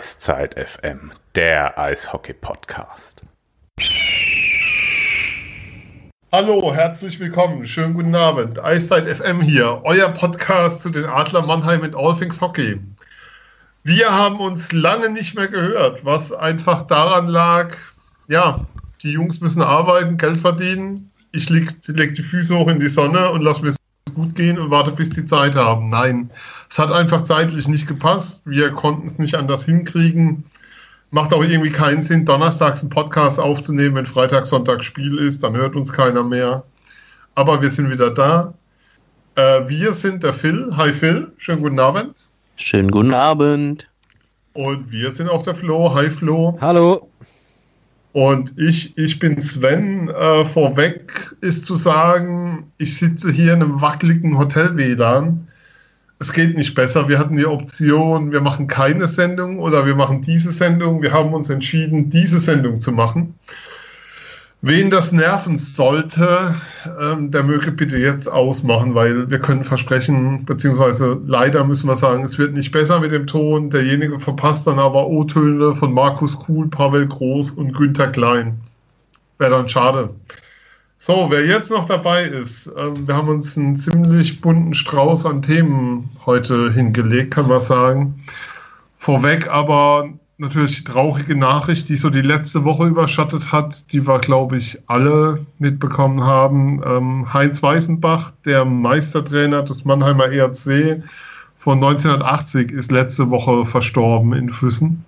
Eiszeit FM, der Eishockey-Podcast. Hallo, herzlich willkommen. Schönen guten Abend. Eiszeit FM hier, euer Podcast zu den Adler Mannheim und All Things Hockey. Wir haben uns lange nicht mehr gehört, was einfach daran lag, ja, die Jungs müssen arbeiten, Geld verdienen. Ich leg, leg die Füße hoch in die Sonne und lass mir es gut gehen und warte, bis die Zeit haben. Nein, es hat einfach zeitlich nicht gepasst. Wir konnten es nicht anders hinkriegen. Macht auch irgendwie keinen Sinn, donnerstags einen Podcast aufzunehmen, wenn Freitag, Sonntag Spiel ist. Dann hört uns keiner mehr. Aber wir sind wieder da. Äh, wir sind der Phil. Hi Phil, schönen guten Abend. Schönen guten Abend. Und wir sind auch der Flo. Hi Flo. Hallo. Und ich, ich bin Sven. Äh, vorweg ist zu sagen, ich sitze hier in einem wackeligen Hotel-WLAN es geht nicht besser. Wir hatten die Option, wir machen keine Sendung oder wir machen diese Sendung. Wir haben uns entschieden, diese Sendung zu machen. Wen das nerven sollte, ähm, der möge bitte jetzt ausmachen, weil wir können versprechen, beziehungsweise leider müssen wir sagen, es wird nicht besser mit dem Ton. Derjenige verpasst dann aber O-Töne von Markus Kuhl, Pavel Groß und Günther Klein. Wäre dann schade. So, wer jetzt noch dabei ist, ähm, wir haben uns einen ziemlich bunten Strauß an Themen heute hingelegt, kann man sagen. Vorweg aber natürlich die traurige Nachricht, die so die letzte Woche überschattet hat, die wir, glaube ich, alle mitbekommen haben. Ähm, Heinz Weißenbach, der Meistertrainer des Mannheimer ERC von 1980, ist letzte Woche verstorben in Füssen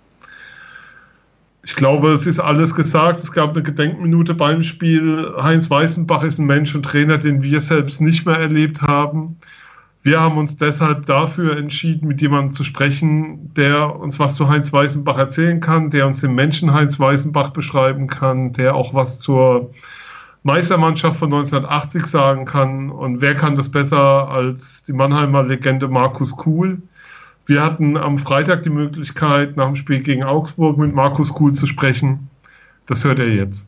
ich glaube, es ist alles gesagt. Es gab eine Gedenkminute beim Spiel. Heinz Weißenbach ist ein Mensch und Trainer, den wir selbst nicht mehr erlebt haben. Wir haben uns deshalb dafür entschieden, mit jemandem zu sprechen, der uns was zu Heinz Weißenbach erzählen kann, der uns den Menschen Heinz Weißenbach beschreiben kann, der auch was zur Meistermannschaft von 1980 sagen kann. Und wer kann das besser als die Mannheimer Legende Markus Kuhl? Wir hatten am Freitag die Möglichkeit, nach dem Spiel gegen Augsburg mit Markus Kuhl zu sprechen. Das hört er jetzt.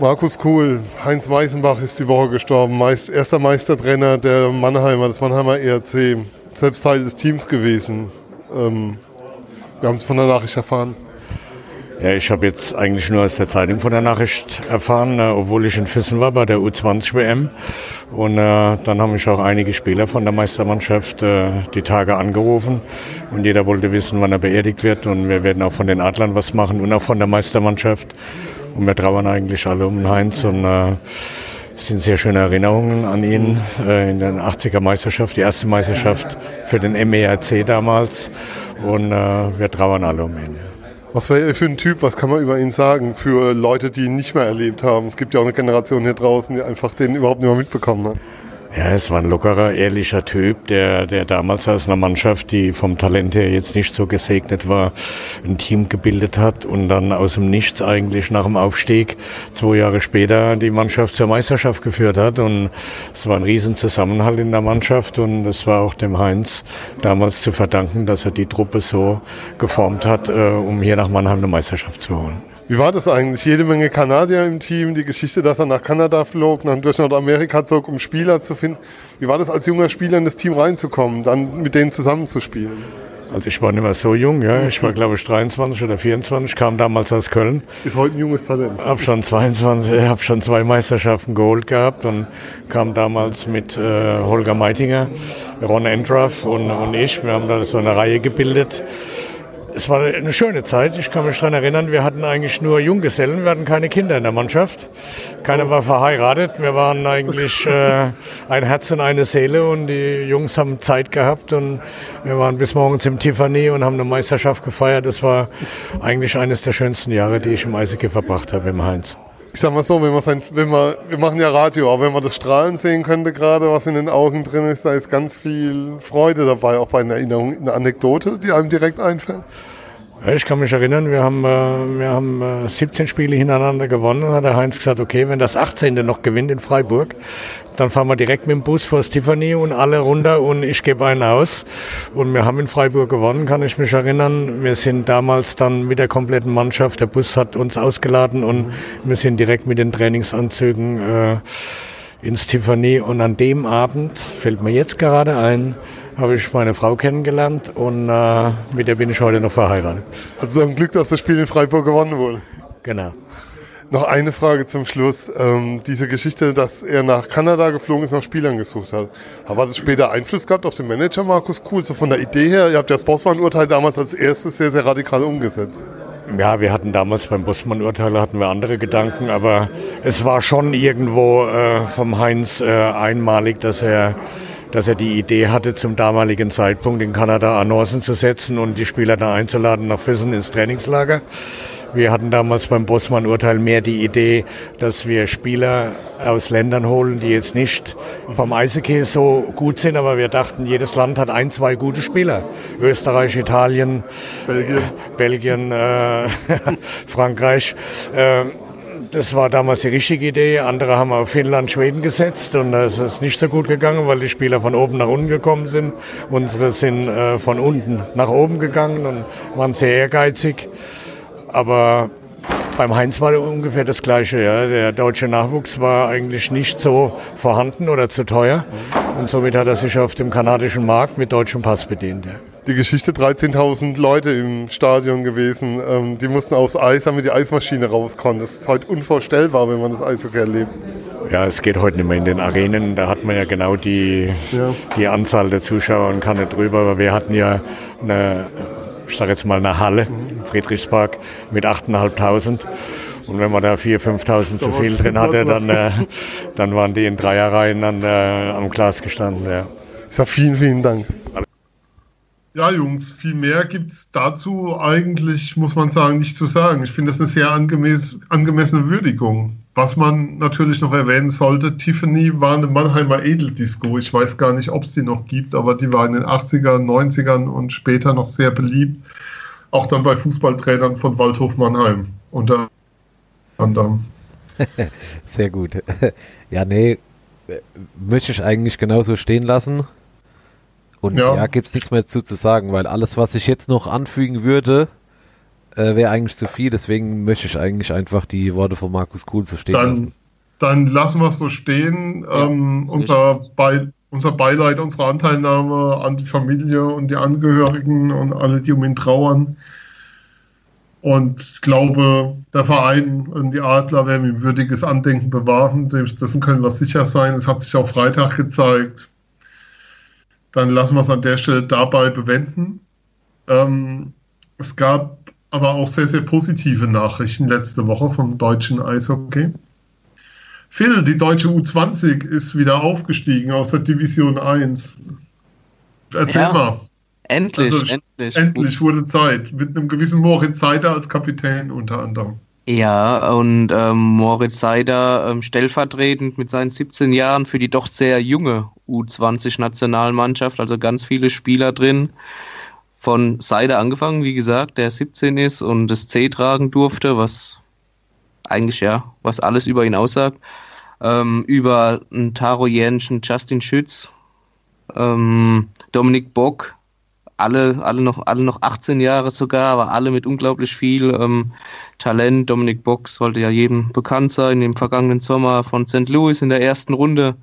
Markus Kuhl, Heinz Weißenbach ist die Woche gestorben, Meist, erster Meistertrainer der Mannheimer, des Mannheimer ERC, selbst Teil des Teams gewesen. Ähm, wir haben es von der Nachricht erfahren. Ja, ich habe jetzt eigentlich nur aus der Zeitung von der Nachricht erfahren, äh, obwohl ich in Füssen war bei der U20-WM. Und äh, dann haben mich auch einige Spieler von der Meistermannschaft äh, die Tage angerufen. Und jeder wollte wissen, wann er beerdigt wird. Und wir werden auch von den Adlern was machen und auch von der Meistermannschaft. Und wir trauern eigentlich alle um Heinz. Und äh, sind sehr schöne Erinnerungen an ihn äh, in der 80er Meisterschaft, die erste Meisterschaft für den MERC damals. Und äh, wir trauern alle um ihn. Was war er für ein Typ? Was kann man über ihn sagen für Leute, die ihn nicht mehr erlebt haben? Es gibt ja auch eine Generation hier draußen, die einfach den überhaupt nicht mehr mitbekommen hat. Ja, es war ein lockerer, ehrlicher Typ, der, der damals aus einer Mannschaft, die vom Talent her jetzt nicht so gesegnet war, ein Team gebildet hat und dann aus dem Nichts eigentlich nach dem Aufstieg zwei Jahre später die Mannschaft zur Meisterschaft geführt hat. Und es war ein Riesenzusammenhalt in der Mannschaft und es war auch dem Heinz damals zu verdanken, dass er die Truppe so geformt hat, äh, um hier nach Mannheim eine Meisterschaft zu holen. Wie war das eigentlich? Jede Menge Kanadier im Team, die Geschichte, dass er nach Kanada flog, dann durch Nordamerika zog, um Spieler zu finden. Wie war das als junger Spieler in das Team reinzukommen, dann mit denen zusammenzuspielen? Also ich war nicht mehr so jung, ja. Ich war glaube ich 23 oder 24, kam damals aus Köln. Ist heute ein junges Talent. Hab schon 22, hab schon zwei Meisterschaften geholt gehabt und kam damals mit äh, Holger Meitinger, Ron Endraff und, und ich. Wir haben da so eine Reihe gebildet es war eine schöne Zeit. Ich kann mich daran erinnern, wir hatten eigentlich nur Junggesellen, wir hatten keine Kinder in der Mannschaft. Keiner war verheiratet. Wir waren eigentlich äh, ein Herz und eine Seele und die Jungs haben Zeit gehabt und wir waren bis morgens im Tiffany und haben eine Meisterschaft gefeiert. Das war eigentlich eines der schönsten Jahre, die ich im Eishockey verbracht habe im Heinz ich sag mal so, wenn man sein, wenn man, wir machen ja Radio, aber wenn man das Strahlen sehen könnte gerade, was in den Augen drin ist, da ist ganz viel Freude dabei, auch bei einer Erinnerung, eine Anekdote, die einem direkt einfällt. Ich kann mich erinnern, wir haben, äh, wir haben 17 äh, Spiele hintereinander gewonnen und hat der Heinz gesagt, okay, wenn das 18. noch gewinnt in Freiburg, dann fahren wir direkt mit dem Bus vor Tiffany und alle runter und ich gebe einen aus. Und wir haben in Freiburg gewonnen, kann ich mich erinnern. Wir sind damals dann mit der kompletten Mannschaft, der Bus hat uns ausgeladen und wir sind direkt mit den Trainingsanzügen äh, ins Tiffany. Und an dem Abend, fällt mir jetzt gerade ein, habe ich meine Frau kennengelernt und äh, mit der bin ich heute noch verheiratet. Also ein Glück, dass das Spiel in Freiburg gewonnen wurde. Genau. Noch eine Frage zum Schluss. Ähm, diese Geschichte, dass er nach Kanada geflogen ist, nach Spielern gesucht hat. Aber hat es später Einfluss gehabt auf den Manager Markus Kuhl? So von der Idee her, ihr habt ja das Bossmann-Urteil damals als erstes sehr, sehr radikal umgesetzt. Ja, wir hatten damals beim Bossmann-Urteil hatten wir andere Gedanken, aber es war schon irgendwo äh, vom Heinz äh, einmalig, dass er dass er die Idee hatte, zum damaligen Zeitpunkt in Kanada Annoncen zu setzen und die Spieler da einzuladen nach Füssen ins Trainingslager. Wir hatten damals beim Bossmann-Urteil mehr die Idee, dass wir Spieler aus Ländern holen, die jetzt nicht vom Eishockey so gut sind, aber wir dachten, jedes Land hat ein, zwei gute Spieler. Österreich, Italien, Belgien, äh, Belgien äh, Frankreich. Äh, das war damals die richtige Idee. Andere haben auf Finnland, Schweden gesetzt und das ist nicht so gut gegangen, weil die Spieler von oben nach unten gekommen sind. Unsere sind äh, von unten nach oben gegangen und waren sehr ehrgeizig. Aber beim Heinz war ungefähr das Gleiche. Ja. Der deutsche Nachwuchs war eigentlich nicht so vorhanden oder zu teuer. Und somit hat er sich auf dem kanadischen Markt mit deutschem Pass bedient. Ja. Die Geschichte 13.000 Leute im Stadion gewesen. Ähm, die mussten aufs Eis, damit die Eismaschine raus konnte. Das ist heute unvorstellbar, wenn man das Eishockey erlebt. Ja, es geht heute nicht mehr in den Arenen. Da hat man ja genau die, ja. die Anzahl der Zuschauer und kann nicht drüber. Aber wir hatten ja eine ich sage jetzt mal eine Halle. Friedrichspark, mit 8.500. Und wenn man da 4.000, 5.000 zu viel drin hatte, dann, äh, dann waren die in Dreierreihen an, äh, am Glas gestanden. Ja. Ich sage vielen, vielen Dank. Ja, Jungs, viel mehr gibt es dazu eigentlich, muss man sagen, nicht zu sagen. Ich finde das eine sehr angemäß, angemessene Würdigung. Was man natürlich noch erwähnen sollte, Tiffany war eine Mannheimer Edeldisco. Ich weiß gar nicht, ob es die noch gibt, aber die war in den 80ern, 90ern und später noch sehr beliebt. Auch dann bei Fußballtrainern von Waldhof Mannheim unter anderem. sehr gut. Ja, nee, möchte ich eigentlich genauso stehen lassen. Und ja, ja gibt es nichts mehr dazu zu sagen, weil alles, was ich jetzt noch anfügen würde, äh, wäre eigentlich zu viel. Deswegen möchte ich eigentlich einfach die Worte von Markus Kuhl so stehen dann, lassen. Dann lassen wir es so stehen. Ja, ähm, unser, Be unser Beileid, unsere Anteilnahme an die Familie und die Angehörigen und alle, die um ihn trauern. Und ich glaube, der Verein und die Adler werden ihm würdiges Andenken bewahren. Dessen können wir sicher sein. Es hat sich auch Freitag gezeigt dann lassen wir es an der Stelle dabei bewenden. Ähm, es gab aber auch sehr, sehr positive Nachrichten letzte Woche vom deutschen Eishockey. Phil, die deutsche U20 ist wieder aufgestiegen aus der Division 1. Erzähl ja, mal. Endlich, also, endlich. Endlich wurde Zeit. Mit einem gewissen Moritz Seider als Kapitän unter anderem. Ja, und ähm, Moritz Seider ähm, stellvertretend mit seinen 17 Jahren für die doch sehr junge U20-Nationalmannschaft, also ganz viele Spieler drin. Von Seider angefangen, wie gesagt, der 17 ist und das C tragen durfte, was eigentlich ja, was alles über ihn aussagt. Ähm, über Taro Jenschen, Justin Schütz, ähm, Dominik Bock, alle, alle, noch, alle noch 18 Jahre sogar, aber alle mit unglaublich viel ähm, Talent. Dominik Box sollte ja jedem bekannt sein, im vergangenen Sommer von St. Louis in der ersten Runde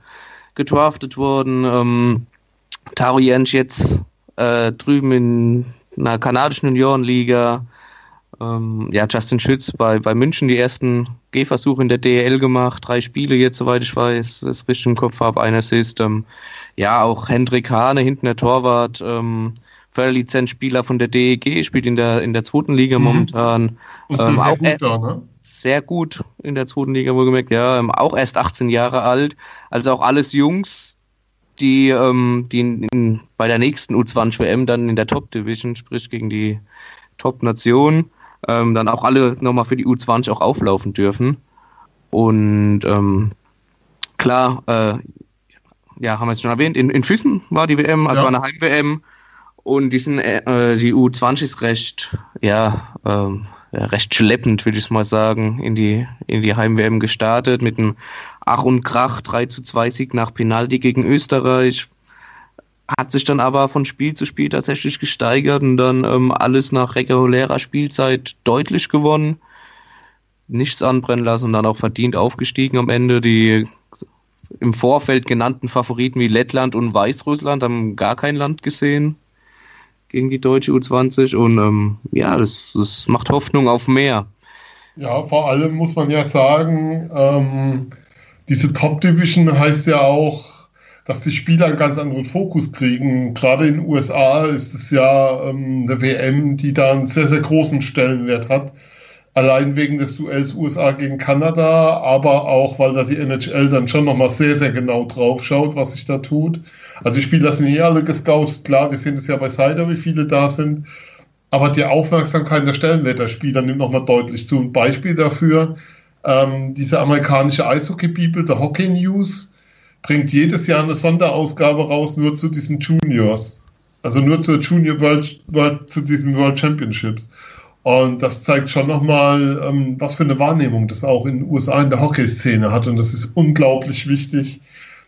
gedraftet worden. Ähm, Taro Jensch jetzt äh, drüben in einer kanadischen Juniorenliga. Ähm, ja, Justin Schütz bei, bei München die ersten Gehversuche in der DL gemacht. Drei Spiele jetzt, soweit ich weiß, das richtig im Kopf habe, ein Assist. Ähm, ja, auch Hendrik Hane, hinten der Torwart. Ähm, Förderlizenzspieler von der DEG, spielt in der, in der zweiten Liga mhm. momentan. Ähm, auch gut da, ne? Sehr gut in der zweiten Liga, wohlgemerkt, ja. Ähm, auch erst 18 Jahre alt. Also auch alles Jungs, die, ähm, die in, in, bei der nächsten U20-WM dann in der Top-Division, sprich gegen die Top-Nation, ähm, dann auch alle nochmal für die U20 auch auflaufen dürfen. Und ähm, klar, äh, ja, haben wir es schon erwähnt, in, in Füssen war die WM, also ja. war eine Heim-WM. Und die, sind, äh, die U20 ist recht, ja, ähm, ja, recht schleppend, würde ich mal sagen, in die, in die Heim-WM gestartet mit einem Ach und Krach 3 zu 2 Sieg nach Penalty gegen Österreich. Hat sich dann aber von Spiel zu Spiel tatsächlich gesteigert und dann ähm, alles nach regulärer Spielzeit deutlich gewonnen. Nichts anbrennen lassen und dann auch verdient aufgestiegen am Ende. Die im Vorfeld genannten Favoriten wie Lettland und Weißrussland haben gar kein Land gesehen gegen die deutsche U20 und ähm, ja, das, das macht Hoffnung auf mehr. Ja, vor allem muss man ja sagen, ähm, diese Top Division heißt ja auch, dass die Spieler einen ganz anderen Fokus kriegen. Gerade in den USA ist es ja ähm, eine WM, die da einen sehr, sehr großen Stellenwert hat. Allein wegen des Duells USA gegen Kanada, aber auch, weil da die NHL dann schon nochmal sehr, sehr genau drauf schaut, was sich da tut. Also die Spieler sind hier alle gescoutet, klar, wir sehen es ja bei Cider, wie viele da sind. Aber die Aufmerksamkeit der Stellenwert der Spieler nimmt nochmal deutlich zu. Ein Beispiel dafür, ähm, diese amerikanische Eishockey-Bibel, der Hockey News, bringt jedes Jahr eine Sonderausgabe raus, nur zu diesen Juniors. Also nur zur Junior World, World zu diesen World Championships. Und das zeigt schon nochmal, ähm, was für eine Wahrnehmung das auch in den USA in der Hockeyszene hat. Und das ist unglaublich wichtig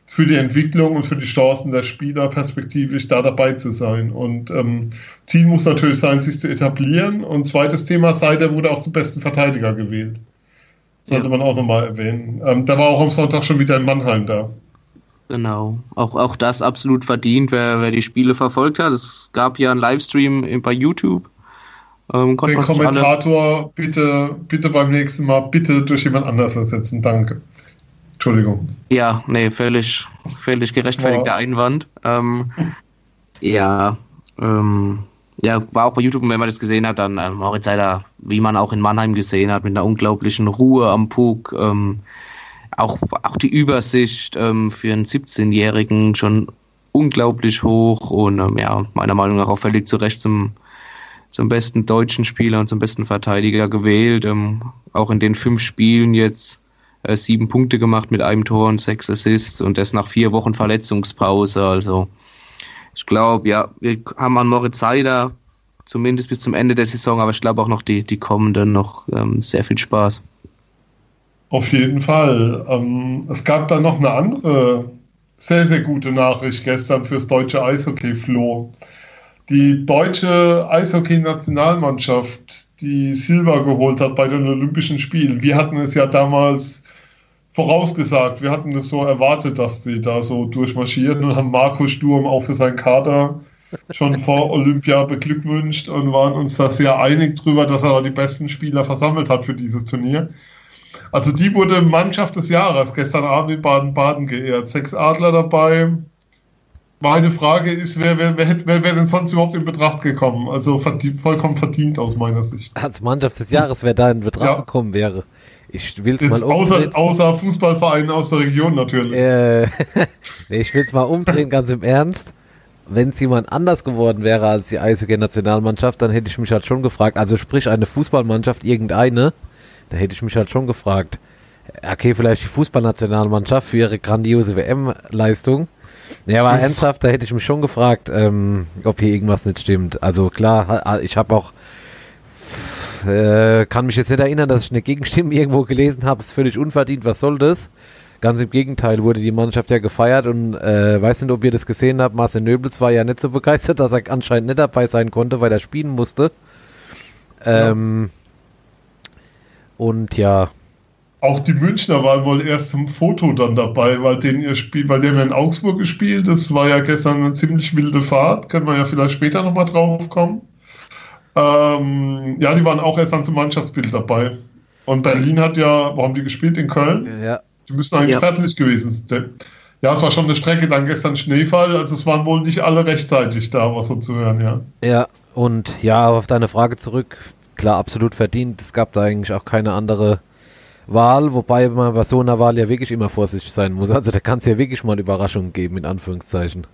für die Entwicklung und für die Chancen der Spieler perspektivisch da dabei zu sein. Und ähm, Ziel muss natürlich sein, sich zu etablieren. Und zweites Thema, Seider wurde auch zum besten Verteidiger gewählt. Sollte ja. man auch nochmal erwähnen. Ähm, der war auch am Sonntag schon wieder in Mannheim da. Genau, auch, auch das absolut verdient, wer, wer die Spiele verfolgt hat. Es gab ja einen Livestream bei YouTube. Ähm, Den Kommentator bitte, bitte beim nächsten Mal bitte durch jemand anders ersetzen. Danke. Entschuldigung. Ja, nee, völlig, völlig gerechtfertigter Einwand. Ähm, ja, ähm, ja, war auch bei YouTube, wenn man das gesehen hat, dann äh, Moritz Seider, wie man auch in Mannheim gesehen hat, mit einer unglaublichen Ruhe am Puck. Ähm, auch, auch die Übersicht ähm, für einen 17-Jährigen schon unglaublich hoch und ähm, ja, meiner Meinung nach auch völlig zu Recht zum, zum besten deutschen Spieler und zum besten Verteidiger gewählt. Ähm, auch in den fünf Spielen jetzt äh, sieben Punkte gemacht mit einem Tor und sechs Assists und das nach vier Wochen Verletzungspause. Also ich glaube, ja, wir haben an Moritz Seider zumindest bis zum Ende der Saison, aber ich glaube auch noch die, die kommenden noch ähm, sehr viel Spaß. Auf jeden Fall. Ähm, es gab dann noch eine andere sehr, sehr gute Nachricht gestern fürs deutsche Eishockey, Flo. Die deutsche Eishockey-Nationalmannschaft, die Silber geholt hat bei den Olympischen Spielen. Wir hatten es ja damals vorausgesagt. Wir hatten es so erwartet, dass sie da so durchmarschieren und haben Markus Sturm auch für seinen Kader schon vor Olympia beglückwünscht und waren uns da sehr einig drüber, dass er die besten Spieler versammelt hat für dieses Turnier. Also die wurde Mannschaft des Jahres gestern Abend in Baden-Baden geehrt. Sechs Adler dabei. Meine Frage ist, wer, wer, wer, wer wäre denn sonst überhaupt in Betracht gekommen? Also verdient, vollkommen verdient aus meiner Sicht. Als Mannschaft des Jahres, wer da in Betracht ja. gekommen wäre. Ich will es mal umdrehen. Außer, außer Fußballvereinen aus der Region natürlich. Äh, ich will es mal umdrehen, ganz im Ernst. Wenn es jemand anders geworden wäre als die Eishockey-Nationalmannschaft, dann hätte ich mich halt schon gefragt, also sprich eine Fußballmannschaft, irgendeine, da hätte ich mich halt schon gefragt, okay, vielleicht die Fußballnationalmannschaft für ihre grandiose WM-Leistung. Ja, aber ernsthaft, da hätte ich mich schon gefragt, ähm, ob hier irgendwas nicht stimmt. Also klar, ich habe auch äh, kann mich jetzt nicht erinnern, dass ich eine Gegenstimme irgendwo gelesen habe, ist völlig unverdient, was soll das? Ganz im Gegenteil wurde die Mannschaft ja gefeiert und äh, weiß nicht, ob ihr das gesehen habt, Marcel Nöbels war ja nicht so begeistert, dass er anscheinend nicht dabei sein konnte, weil er spielen musste. Ähm, ja. Und ja. Auch die Münchner waren wohl erst zum Foto dann dabei, weil den ihr Spiel, weil der in Augsburg gespielt, das war ja gestern eine ziemlich wilde Fahrt, können wir ja vielleicht später nochmal drauf kommen. Ähm, ja, die waren auch erst dann zum Mannschaftsbild dabei. Und Berlin hat ja, wo haben die gespielt? In Köln? Ja. Die müssen eigentlich ja. fertig gewesen sein. Ja, es war schon eine Strecke, dann gestern Schneefall, also es waren wohl nicht alle rechtzeitig da, was so zu hören, ja. Ja, und ja, auf deine Frage zurück, klar, absolut verdient. Es gab da eigentlich auch keine andere Wahl, wobei man bei so einer Wahl ja wirklich immer vorsichtig sein muss. Also da kann es ja wirklich mal Überraschungen geben, in Anführungszeichen.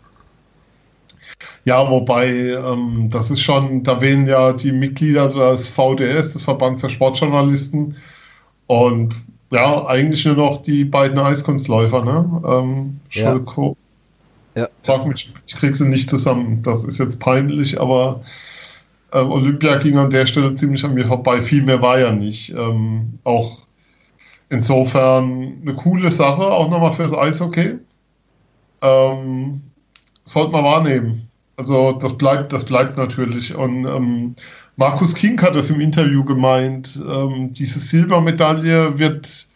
Ja, wobei, ähm, das ist schon, da wählen ja die Mitglieder des VDS, des Verbands der Sportjournalisten. Und ja, eigentlich nur noch die beiden Eiskunstläufer, ne? Ähm, ja. Ja. Frag mich, ich krieg sie nicht zusammen. Das ist jetzt peinlich, aber äh, Olympia ging an der Stelle ziemlich an mir vorbei. Viel mehr war ja nicht. Ähm, auch insofern eine coole Sache, auch nochmal fürs Eishockey. Ähm, sollte man wahrnehmen. Also das bleibt, das bleibt natürlich. Und ähm, Markus King hat das im Interview gemeint. Ähm, diese Silbermedaille wird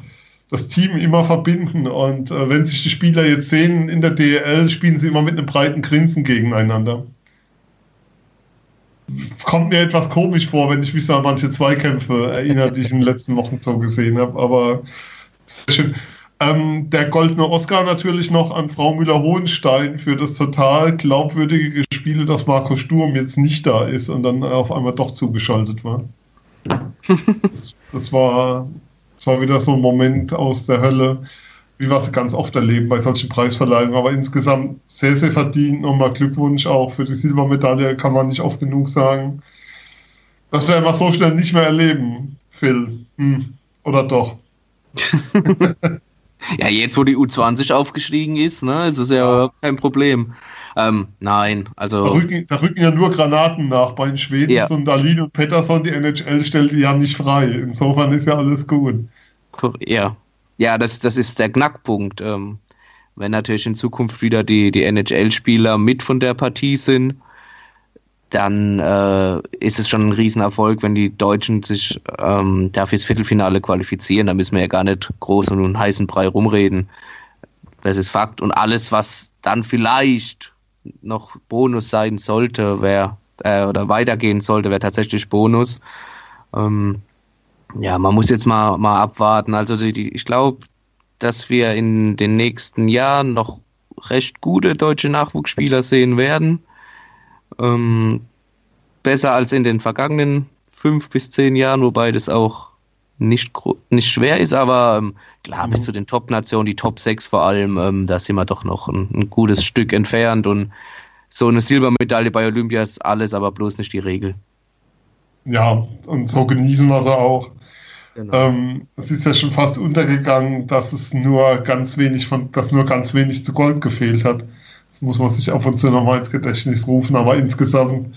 das Team immer verbinden. Und äh, wenn sich die Spieler jetzt sehen in der DL, spielen sie immer mit einem breiten Grinsen gegeneinander. Kommt mir etwas komisch vor, wenn ich mich so an manche Zweikämpfe erinnere, die ich in den letzten Wochen so gesehen habe. Aber sehr schön. Ähm, der goldene Oscar natürlich noch an Frau Müller-Hohenstein für das total glaubwürdige Spiel, dass Marco Sturm jetzt nicht da ist und dann auf einmal doch zugeschaltet war. das, das, war, das war wieder so ein Moment aus der Hölle, wie wir es ganz oft erleben bei solchen Preisverleihungen. Aber insgesamt sehr, sehr verdient. Nochmal Glückwunsch auch für die Silbermedaille, kann man nicht oft genug sagen. Das werden wir so schnell nicht mehr erleben, Phil. Hm. Oder doch? Ja, jetzt, wo die U20 aufgestiegen ist, ne, ist es ja kein Problem. Ähm, nein, also. Da rücken, da rücken, ja nur Granaten nach bei den Schweden ja. und Alin und Pettersson, die NHL stellt die ja nicht frei. Insofern ist ja alles gut. Ja, ja das, das ist der Knackpunkt. Ähm, wenn natürlich in Zukunft wieder die, die NHL-Spieler mit von der Partie sind, dann äh, ist es schon ein Riesenerfolg, wenn die Deutschen sich ähm, da fürs Viertelfinale qualifizieren. Da müssen wir ja gar nicht groß und einen heißen Brei rumreden. Das ist Fakt. Und alles, was dann vielleicht noch Bonus sein sollte, wäre äh, oder weitergehen sollte, wäre tatsächlich Bonus. Ähm, ja, man muss jetzt mal, mal abwarten. Also die, die, ich glaube, dass wir in den nächsten Jahren noch recht gute deutsche Nachwuchsspieler sehen werden. Ähm, besser als in den vergangenen fünf bis zehn Jahren, wobei das auch nicht, nicht schwer ist, aber ähm, klar, mhm. bis zu den Top-Nationen, die Top 6 vor allem, ähm, da sind wir doch noch ein, ein, gutes Stück entfernt und so eine Silbermedaille bei Olympia ist alles, aber bloß nicht die Regel. Ja, und so genießen wir sie auch. Genau. Ähm, es ist ja schon fast untergegangen, dass es nur ganz wenig von, dass nur ganz wenig zu Gold gefehlt hat muss man sich ab und zu nochmal ins Gedächtnis rufen, aber insgesamt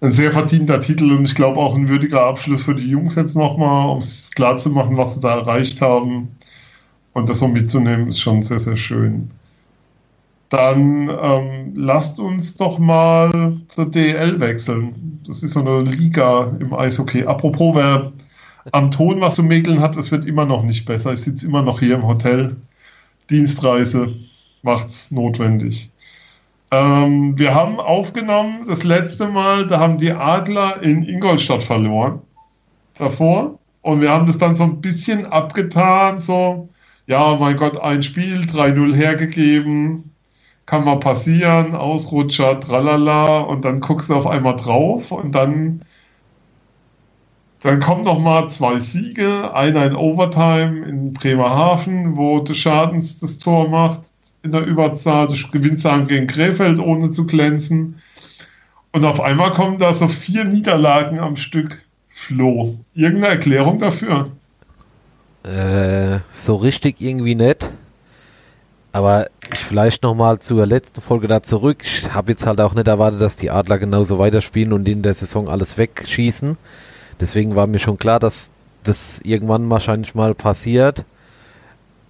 ein sehr verdienter Titel und ich glaube auch ein würdiger Abschluss für die Jungs jetzt nochmal, um es klar zu machen, was sie da erreicht haben. Und das so mitzunehmen, ist schon sehr, sehr schön. Dann ähm, lasst uns doch mal zur DL wechseln. Das ist so eine Liga im Eishockey. Apropos, wer am Ton was zu mäkeln hat, es wird immer noch nicht besser. Ich sitze immer noch hier im Hotel. Dienstreise macht's notwendig. Ähm, wir haben aufgenommen das letzte Mal, da haben die Adler in Ingolstadt verloren. Davor. Und wir haben das dann so ein bisschen abgetan, so, ja, mein Gott, ein Spiel, 3-0 hergegeben, kann mal passieren, Ausrutscher, tralala, und dann guckst du auf einmal drauf und dann, dann kommen noch mal zwei Siege, einer in Overtime in Bremerhaven, wo der Schadens das Tor macht, in der Überzahl. Du gewinnst dann gegen Krefeld, ohne zu glänzen. Und auf einmal kommen da so vier Niederlagen am Stück. Flo, irgendeine Erklärung dafür? Äh, so richtig irgendwie nicht. Aber vielleicht nochmal zur letzten Folge da zurück. Ich habe jetzt halt auch nicht erwartet, dass die Adler genauso weiterspielen und in der Saison alles wegschießen. Deswegen war mir schon klar, dass das irgendwann wahrscheinlich mal passiert.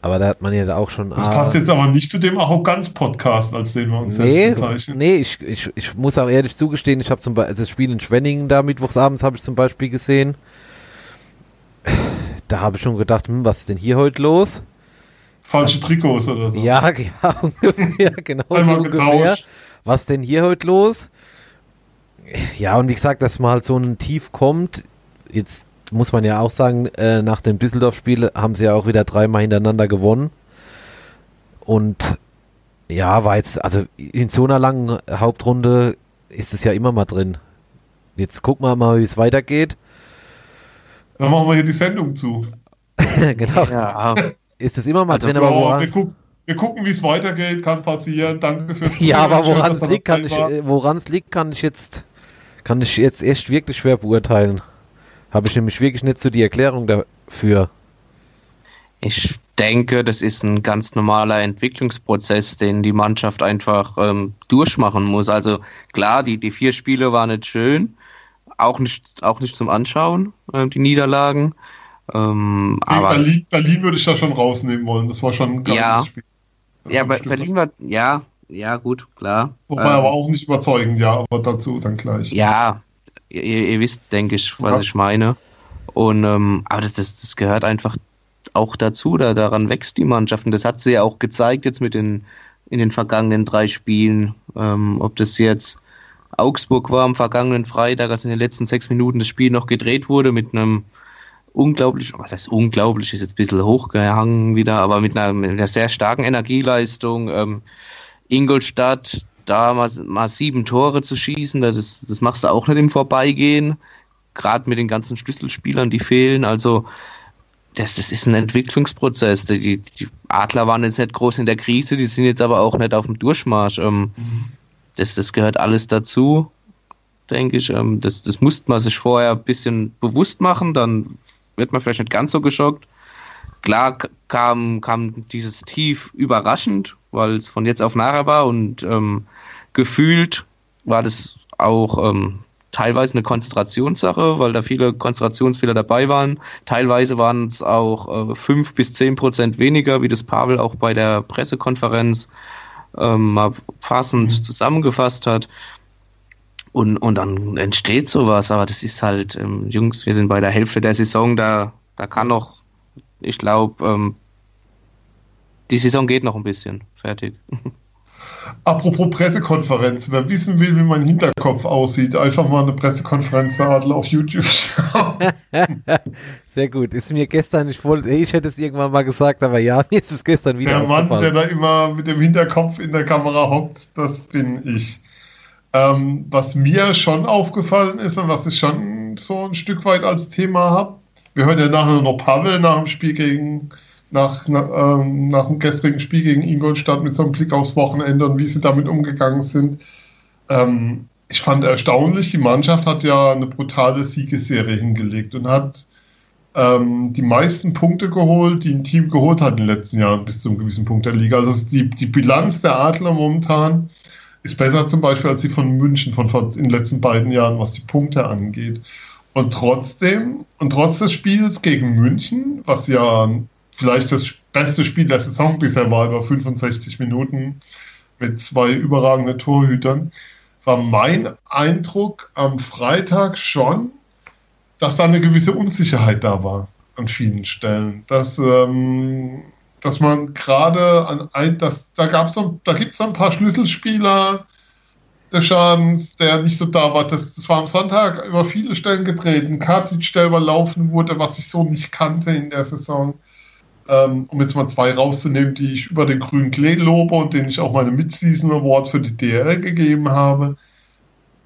Aber da hat man ja auch schon. Das ah, passt jetzt aber nicht zu dem Arroganz-Podcast, als den wir uns nee, jetzt bezeichnen. Nee, ich, ich, ich muss auch ehrlich zugestehen, ich habe zum Beispiel das Spiel in Schwenningen da mittwochsabends habe ich zum Beispiel gesehen. Da habe ich schon gedacht, hm, was ist denn hier heute los? Falsche Trikots oder so. Ja, ja ungefähr, genau so ungefähr. Was denn hier heute los? Ja, und wie gesagt, dass mal so ein Tief kommt, jetzt muss man ja auch sagen, äh, nach dem Düsseldorf-Spiel haben sie ja auch wieder dreimal hintereinander gewonnen. Und ja, war jetzt, also in so einer langen Hauptrunde ist es ja immer mal drin. Jetzt gucken wir mal, wie es weitergeht. Dann machen wir hier die Sendung zu. genau. Ja. Ist es immer mal also, drin, aber woran, wir, guck, wir gucken, wie es weitergeht, kann passieren. Danke fürs Ja, aber woran es liegt, kann ich, woran es liegt, kann ich jetzt, kann ich jetzt echt wirklich schwer beurteilen. Habe ich nämlich wirklich nicht so die Erklärung dafür. Ich denke, das ist ein ganz normaler Entwicklungsprozess, den die Mannschaft einfach ähm, durchmachen muss. Also klar, die, die vier Spiele waren nicht schön, auch nicht, auch nicht zum Anschauen, äh, die Niederlagen. Ähm, aber Berlin, Berlin, würde ich da schon rausnehmen wollen. Das war schon ein geiles ja, Spiel. ja, Berlin war, ja, ja, gut, klar. Wobei ähm, aber auch nicht überzeugend, ja, aber dazu dann gleich. Ja, ihr, ihr wisst, denke ich, was ja. ich meine. Und ähm, aber das, das, das gehört einfach auch dazu, da daran wächst die Mannschaft. Und das hat sie ja auch gezeigt jetzt mit den in den vergangenen drei Spielen. Ähm, ob das jetzt Augsburg war am vergangenen Freitag, als in den letzten sechs Minuten das Spiel noch gedreht wurde, mit einem unglaublich, was heißt unglaublich, ist jetzt ein bisschen hochgehangen wieder, aber mit einer, mit einer sehr starken Energieleistung. Ähm, Ingolstadt, da mal, mal, sieben Tore zu schießen, das, das machst du auch nicht im Vorbeigehen. Gerade mit den ganzen Schlüsselspielern, die fehlen. Also, das, das ist ein Entwicklungsprozess. Die, die, Adler waren jetzt nicht groß in der Krise, die sind jetzt aber auch nicht auf dem Durchmarsch. Ähm, mhm. das, das gehört alles dazu, denke ich. Ähm, das, das musste man sich vorher ein bisschen bewusst machen, dann wird man vielleicht nicht ganz so geschockt. Klar kam, kam dieses Tief überraschend, weil es von jetzt auf nachher war und ähm, gefühlt war das auch ähm, teilweise eine Konzentrationssache, weil da viele Konzentrationsfehler dabei waren. Teilweise waren es auch äh, fünf bis zehn Prozent weniger, wie das Pavel auch bei der Pressekonferenz ähm, mal fassend mhm. zusammengefasst hat. Und, und dann entsteht sowas, aber das ist halt, ähm, Jungs, wir sind bei der Hälfte der Saison, da, da kann noch, ich glaube, ähm, die Saison geht noch ein bisschen. Fertig. Apropos Pressekonferenz, wer wissen will, wie mein Hinterkopf aussieht, einfach mal eine Pressekonferenz der Adler auf YouTube schauen. Sehr gut. Ist mir gestern, ich wollte, ich hätte es irgendwann mal gesagt, aber ja, mir ist es gestern wieder Der Mann, der da immer mit dem Hinterkopf in der Kamera hockt, das bin ich. Ähm, was mir schon aufgefallen ist und was ich schon so ein Stück weit als Thema habe, wir hören ja nachher noch Pavel nach dem Spiel gegen, nach, nach, ähm, nach dem gestrigen Spiel gegen Ingolstadt mit so einem Blick aufs Wochenende und wie sie damit umgegangen sind. Ähm, ich fand erstaunlich, die Mannschaft hat ja eine brutale Siegesserie hingelegt und hat ähm, die meisten Punkte geholt, die ein Team geholt hat in den letzten Jahren bis zu einem gewissen Punkt der Liga. Also die, die Bilanz der Adler momentan ist besser zum Beispiel als die von München von, von in den letzten beiden Jahren, was die Punkte angeht. Und trotzdem, und trotz des Spiels gegen München, was ja vielleicht das beste Spiel der Saison bisher war, über 65 Minuten mit zwei überragenden Torhütern, war mein Eindruck am Freitag schon, dass da eine gewisse Unsicherheit da war an vielen Stellen. Dass ähm, dass man gerade an ein, das, da gab's so, da gibt es ein paar Schlüsselspieler des Schadens, der nicht so da war. Das, das war am Sonntag über viele Stellen getreten. Katic, der überlaufen wurde, was ich so nicht kannte in der Saison. Ähm, um jetzt mal zwei rauszunehmen, die ich über den grünen Klee lobe und denen ich auch meine Mid-Season Awards für die DL gegeben habe.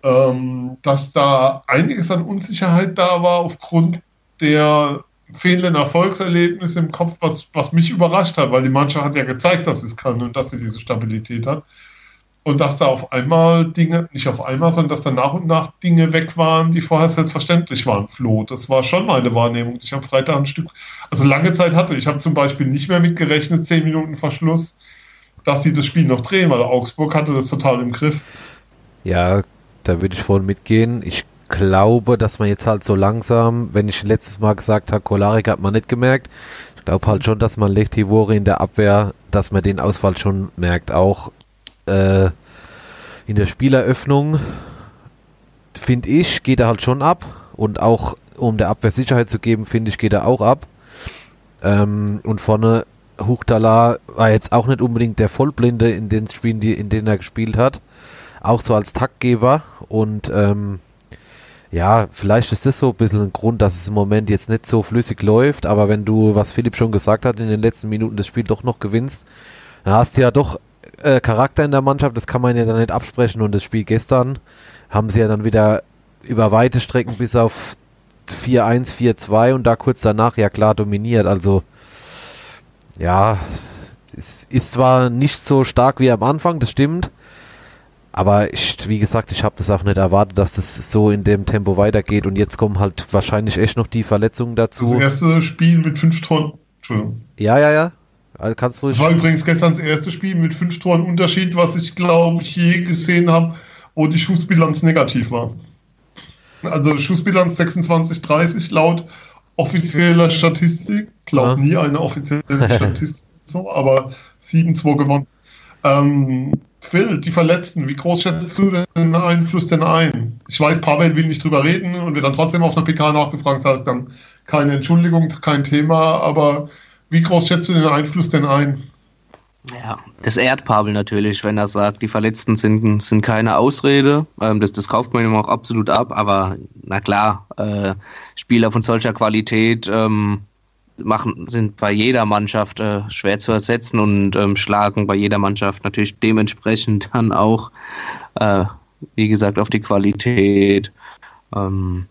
Ähm, dass da einiges an Unsicherheit da war aufgrund der fehlenden Erfolgserlebnis im Kopf, was, was mich überrascht hat, weil die Mannschaft hat ja gezeigt, dass sie es kann und dass sie diese Stabilität hat. Und dass da auf einmal Dinge, nicht auf einmal, sondern dass da nach und nach Dinge weg waren, die vorher selbstverständlich waren, Flo. Das war schon meine Wahrnehmung, ich am Freitag ein Stück, also lange Zeit hatte. Ich habe zum Beispiel nicht mehr mitgerechnet, zehn Minuten vor Schluss, dass die das Spiel noch drehen, weil Augsburg hatte das total im Griff. Ja, da würde ich voll mitgehen. Ich glaube, dass man jetzt halt so langsam, wenn ich letztes Mal gesagt habe, Kolarik hat man nicht gemerkt. Ich glaube halt schon, dass man Lechtivore in der Abwehr, dass man den Ausfall schon merkt. Auch äh, in der Spieleröffnung, finde ich, geht er halt schon ab. Und auch um der Abwehr Sicherheit zu geben, finde ich, geht er auch ab. Ähm, und vorne Huchtala war jetzt auch nicht unbedingt der Vollblinde in den Spielen, die, in denen er gespielt hat. Auch so als Taktgeber. Und ähm, ja, vielleicht ist das so ein bisschen ein Grund, dass es im Moment jetzt nicht so flüssig läuft, aber wenn du, was Philipp schon gesagt hat, in den letzten Minuten das Spiel doch noch gewinnst, dann hast du ja doch äh, Charakter in der Mannschaft, das kann man ja dann nicht absprechen und das Spiel gestern haben sie ja dann wieder über weite Strecken bis auf 4-1, 4-2 und da kurz danach ja klar dominiert, also ja, es ist zwar nicht so stark wie am Anfang, das stimmt, aber ich, wie gesagt, ich habe das auch nicht erwartet, dass das so in dem Tempo weitergeht und jetzt kommen halt wahrscheinlich echt noch die Verletzungen dazu. Das erste Spiel mit fünf Toren. Entschuldigung. Ja, ja, ja. Also kannst ruhig. Das war übrigens gestern das erste Spiel mit fünf Toren Unterschied, was ich glaube ich je gesehen habe, wo die Schussbilanz negativ war. Also Schussbilanz 26-30 laut offizieller Statistik. Glaub ja. nie eine offizielle Statistik so, aber 7-2 gewonnen. Ähm, Phil, die Verletzten, wie groß schätzt du den Einfluss denn ein? Ich weiß, Pavel will nicht drüber reden und wird dann trotzdem auf einer PK nachgefragt, sagt dann keine Entschuldigung, kein Thema, aber Wie groß schätzt du den Einfluss denn ein? Ja, das ehrt Pavel natürlich, wenn er sagt, die Verletzten sind, sind keine Ausrede. Ähm, das, das kauft man ihm auch absolut ab, aber na klar, äh, Spieler von solcher Qualität ähm, machen, sind bei jeder Mannschaft äh, schwer zu ersetzen und ähm, schlagen bei jeder Mannschaft natürlich dementsprechend dann auch, äh, wie gesagt, auf die Qualität. Ähm,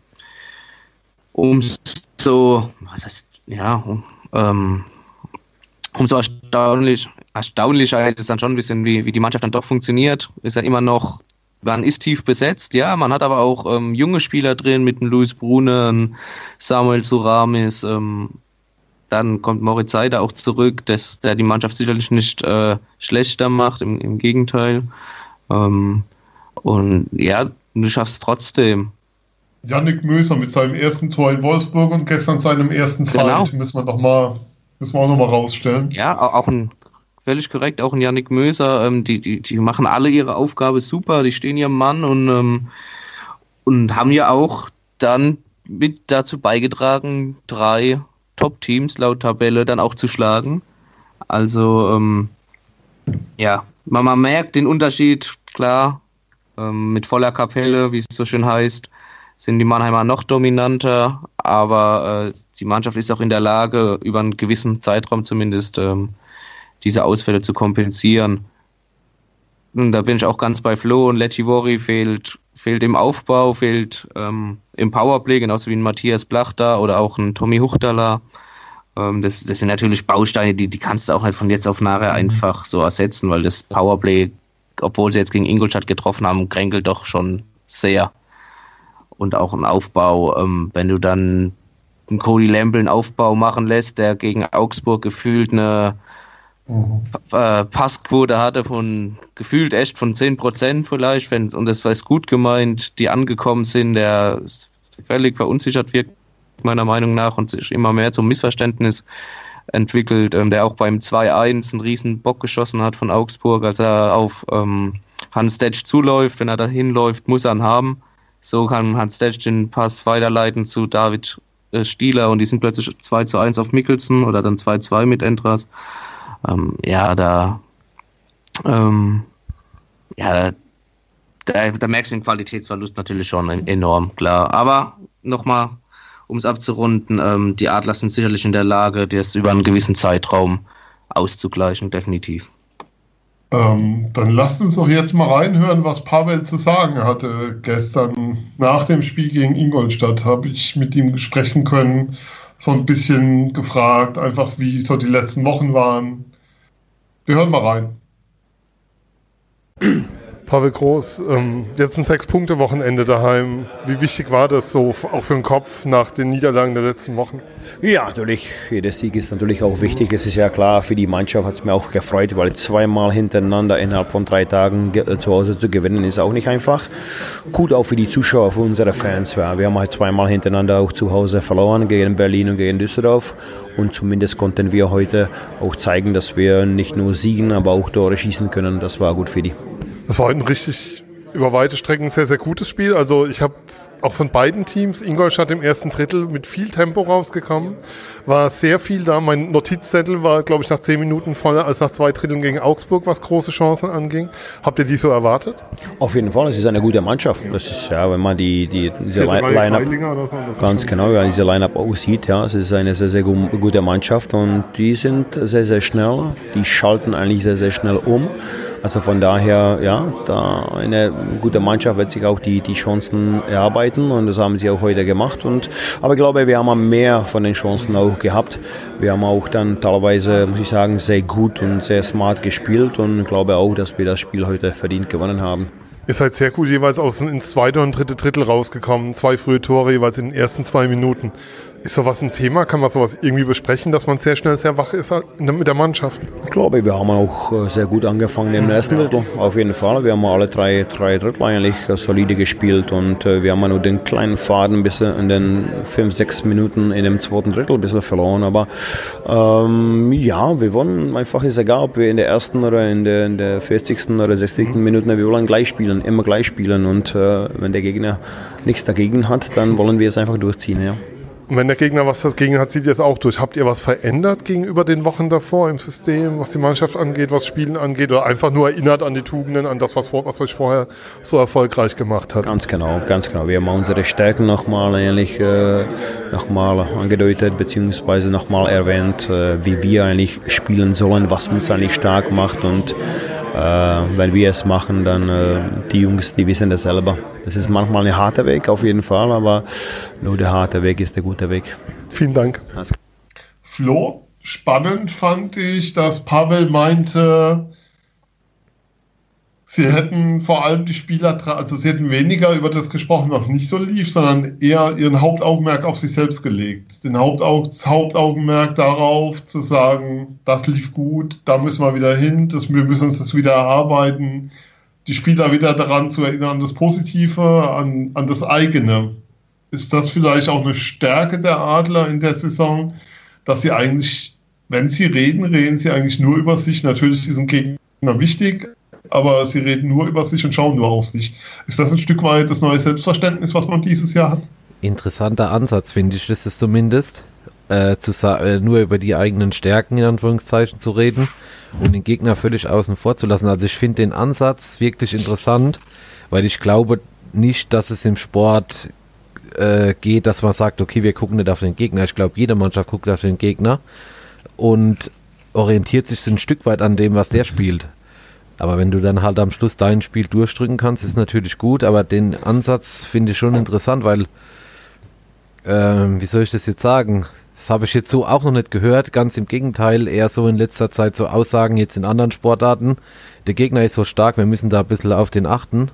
umso, was heißt, ja, um, ähm, umso erstaunlich, erstaunlicher ist es dann schon ein bisschen, wie, wie die Mannschaft dann doch funktioniert. Ist ja immer noch, man ist tief besetzt, ja, man hat aber auch ähm, junge Spieler drin mit dem Luis Brune, Samuel Suramis, ähm, dann kommt Moritz Seider auch zurück, dass der die Mannschaft sicherlich nicht äh, schlechter macht, im, im Gegenteil. Ähm, und ja, du schaffst es trotzdem. Yannick Möser mit seinem ersten Tor in Wolfsburg und gestern seinem ersten genau. Fight müssen wir doch mal, müssen wir auch nochmal rausstellen. Ja, auch ein völlig korrekt, auch ein Yannick Möser, ähm, die, die, die machen alle ihre Aufgabe super, die stehen ihrem Mann und, ähm, und haben ja auch dann mit dazu beigetragen, drei Top-Teams laut Tabelle dann auch zu schlagen. Also ähm, ja, man, man, merkt den Unterschied, klar, ähm, mit voller Kapelle, wie es so schön heißt, sind die Mannheimer noch dominanter, aber äh, die Mannschaft ist auch in der Lage, über einen gewissen Zeitraum zumindest ähm, diese Ausfälle zu kompensieren. Und da bin ich auch ganz bei Flo und Letivori fehlt, fehlt im Aufbau, fehlt ähm, im Powerplay, genauso wie ein Matthias Blach da oder auch ein Tommy Huchtala. Ähm, das, das sind natürlich Bausteine, die, die kannst du auch halt von jetzt auf nachher mhm. einfach so ersetzen, weil das Powerplay, obwohl sie jetzt gegen Ingolstadt getroffen haben, kränkelt doch schon sehr. Und auch ein Aufbau, ähm, wenn du dann einen Cody Lamble einen Aufbau machen lässt, der gegen Augsburg gefühlt eine mhm. Passquote hatte von gefühlt echt von 10% vielleicht, wenn, und das ist gut gemeint, die angekommen sind, der völlig verunsichert wirkt, meiner Meinung nach, und sich immer mehr zum Missverständnis entwickelt, ähm, der auch beim 2-1 einen riesen Bock geschossen hat von Augsburg, als er auf ähm, Hans Detsch zuläuft. Wenn er da hinläuft, muss er ihn haben. So kann Hans Detsch den Pass weiterleiten zu David äh, Stieler und die sind plötzlich 2 zu 1 auf Mickelson oder dann 2-2 mit Entras ähm, ja, da, ähm, ja, da, da, merkst du den Qualitätsverlust natürlich schon enorm, klar. Aber nochmal, um es abzurunden, ähm, die Adler sind sicherlich in der Lage, das über einen gewissen Zeitraum auszugleichen, definitiv. Ähm, dann lasst uns doch jetzt mal reinhören, was Pavel zu sagen hatte. Gestern nach dem Spiel gegen Ingolstadt habe ich mit ihm sprechen können, so ein bisschen gefragt, einfach wie so die letzten Wochen waren, wir hören mal rein. Pavel Groß, ähm, jetzt ein Sechs-Punkte-Wochenende daheim. Wie wichtig war das so auch für den Kopf nach den Niederlagen der letzten Wochen? Ja, natürlich. Jeder Sieg ist natürlich auch wichtig. Es ist ja klar, für die Mannschaft hat es mir auch gefreut, weil zweimal hintereinander innerhalb von drei Tagen äh, zu Hause zu gewinnen ist auch nicht einfach. Gut auch für die Zuschauer, für unsere Fans. Ja, wir haben halt zweimal hintereinander auch zu Hause verloren gegen Berlin und gegen Düsseldorf. Und zumindest konnten wir heute auch zeigen, dass wir nicht nur siegen, aber auch Tore schießen können. Das war gut für die. Das war ein richtig über weite Strecken sehr, sehr gutes Spiel. Also ich habe auch von beiden Teams, Ingolstadt im ersten Drittel mit viel Tempo rausgekommen. War sehr viel da. Mein Notizzettel war, glaube ich, nach zehn Minuten voller als nach zwei Dritteln gegen Augsburg, was große Chancen anging. Habt ihr die so erwartet? Auf jeden Fall. Es ist eine gute Mannschaft. Das ist ja, wenn man die, die diese Line-up so, ganz genau, ja, diese Line-up aussieht, ja, es ist eine sehr, sehr gute Mannschaft und die sind sehr, sehr schnell. Die schalten eigentlich sehr, sehr schnell um. Also von daher, ja, da eine gute Mannschaft wird sich auch die, die Chancen erarbeiten und das haben sie auch heute gemacht. Und, aber ich glaube, wir haben mehr von den Chancen auch gehabt. Wir haben auch dann teilweise, muss ich sagen, sehr gut und sehr smart gespielt und ich glaube auch, dass wir das Spiel heute verdient gewonnen haben. Ihr seid sehr gut jeweils aus ins zweite und dritte Drittel rausgekommen. Zwei frühe Tore jeweils in den ersten zwei Minuten. Ist sowas ein Thema? Kann man sowas irgendwie besprechen, dass man sehr schnell sehr wach ist mit der Mannschaft? Ich glaube, wir haben auch äh, sehr gut angefangen im ersten Drittel. Auf jeden Fall. Wir haben alle drei, drei Drittel eigentlich äh, solide gespielt und äh, wir haben nur den kleinen Faden ein bisschen in den fünf, sechs Minuten in dem zweiten Drittel ein bisschen verloren. Aber ähm, ja, wir wollen einfach, ist egal, ob wir in der ersten oder in der, in der 40. oder 60. Minute, wir wollen gleich spielen, immer gleich spielen und äh, wenn der Gegner nichts dagegen hat, dann wollen wir es einfach durchziehen. Ja. Und wenn der Gegner was dagegen hat, zieht ihr es auch durch. Habt ihr was verändert gegenüber den Wochen davor im System, was die Mannschaft angeht, was Spielen angeht, oder einfach nur erinnert an die Tugenden, an das, was, was euch vorher so erfolgreich gemacht hat? Ganz genau, ganz genau. Wir haben unsere Stärken nochmal eigentlich äh, nochmal angedeutet, beziehungsweise nochmal erwähnt, äh, wie wir eigentlich spielen sollen, was uns eigentlich stark macht und wenn wir es machen, dann äh, die Jungs, die wissen das selber. Das ist manchmal ein harter Weg auf jeden Fall, aber nur der harte Weg ist der gute Weg. Vielen Dank. Flo, spannend fand ich, dass Pavel meinte, Sie hätten vor allem die Spieler, also sie hätten weniger über das gesprochen, was nicht so lief, sondern eher ihren Hauptaugenmerk auf sich selbst gelegt. Den Hauptaug Hauptaugenmerk darauf zu sagen, das lief gut, da müssen wir wieder hin, das, wir müssen uns das wieder erarbeiten. Die Spieler wieder daran zu erinnern, an das Positive, an, an das eigene. Ist das vielleicht auch eine Stärke der Adler in der Saison, dass sie eigentlich, wenn sie reden, reden sie eigentlich nur über sich. Natürlich ist ein Gegner wichtig, aber sie reden nur über sich und schauen nur auf sich. Ist das ein Stück weit das neue Selbstverständnis, was man dieses Jahr hat? Interessanter Ansatz, finde ich, ist zumindest. Äh, zu äh, nur über die eigenen Stärken in Anführungszeichen zu reden und den Gegner völlig außen vor zu lassen. Also ich finde den Ansatz wirklich interessant, weil ich glaube nicht, dass es im Sport äh, geht, dass man sagt, okay, wir gucken nicht auf den Gegner. Ich glaube, jede Mannschaft guckt auf den Gegner und orientiert sich so ein Stück weit an dem, was der spielt. Aber wenn du dann halt am Schluss dein Spiel durchdrücken kannst, ist natürlich gut, aber den Ansatz finde ich schon interessant, weil, äh, wie soll ich das jetzt sagen? Das habe ich jetzt so auch noch nicht gehört. Ganz im Gegenteil, eher so in letzter Zeit so Aussagen jetzt in anderen Sportarten. Der Gegner ist so stark, wir müssen da ein bisschen auf den achten.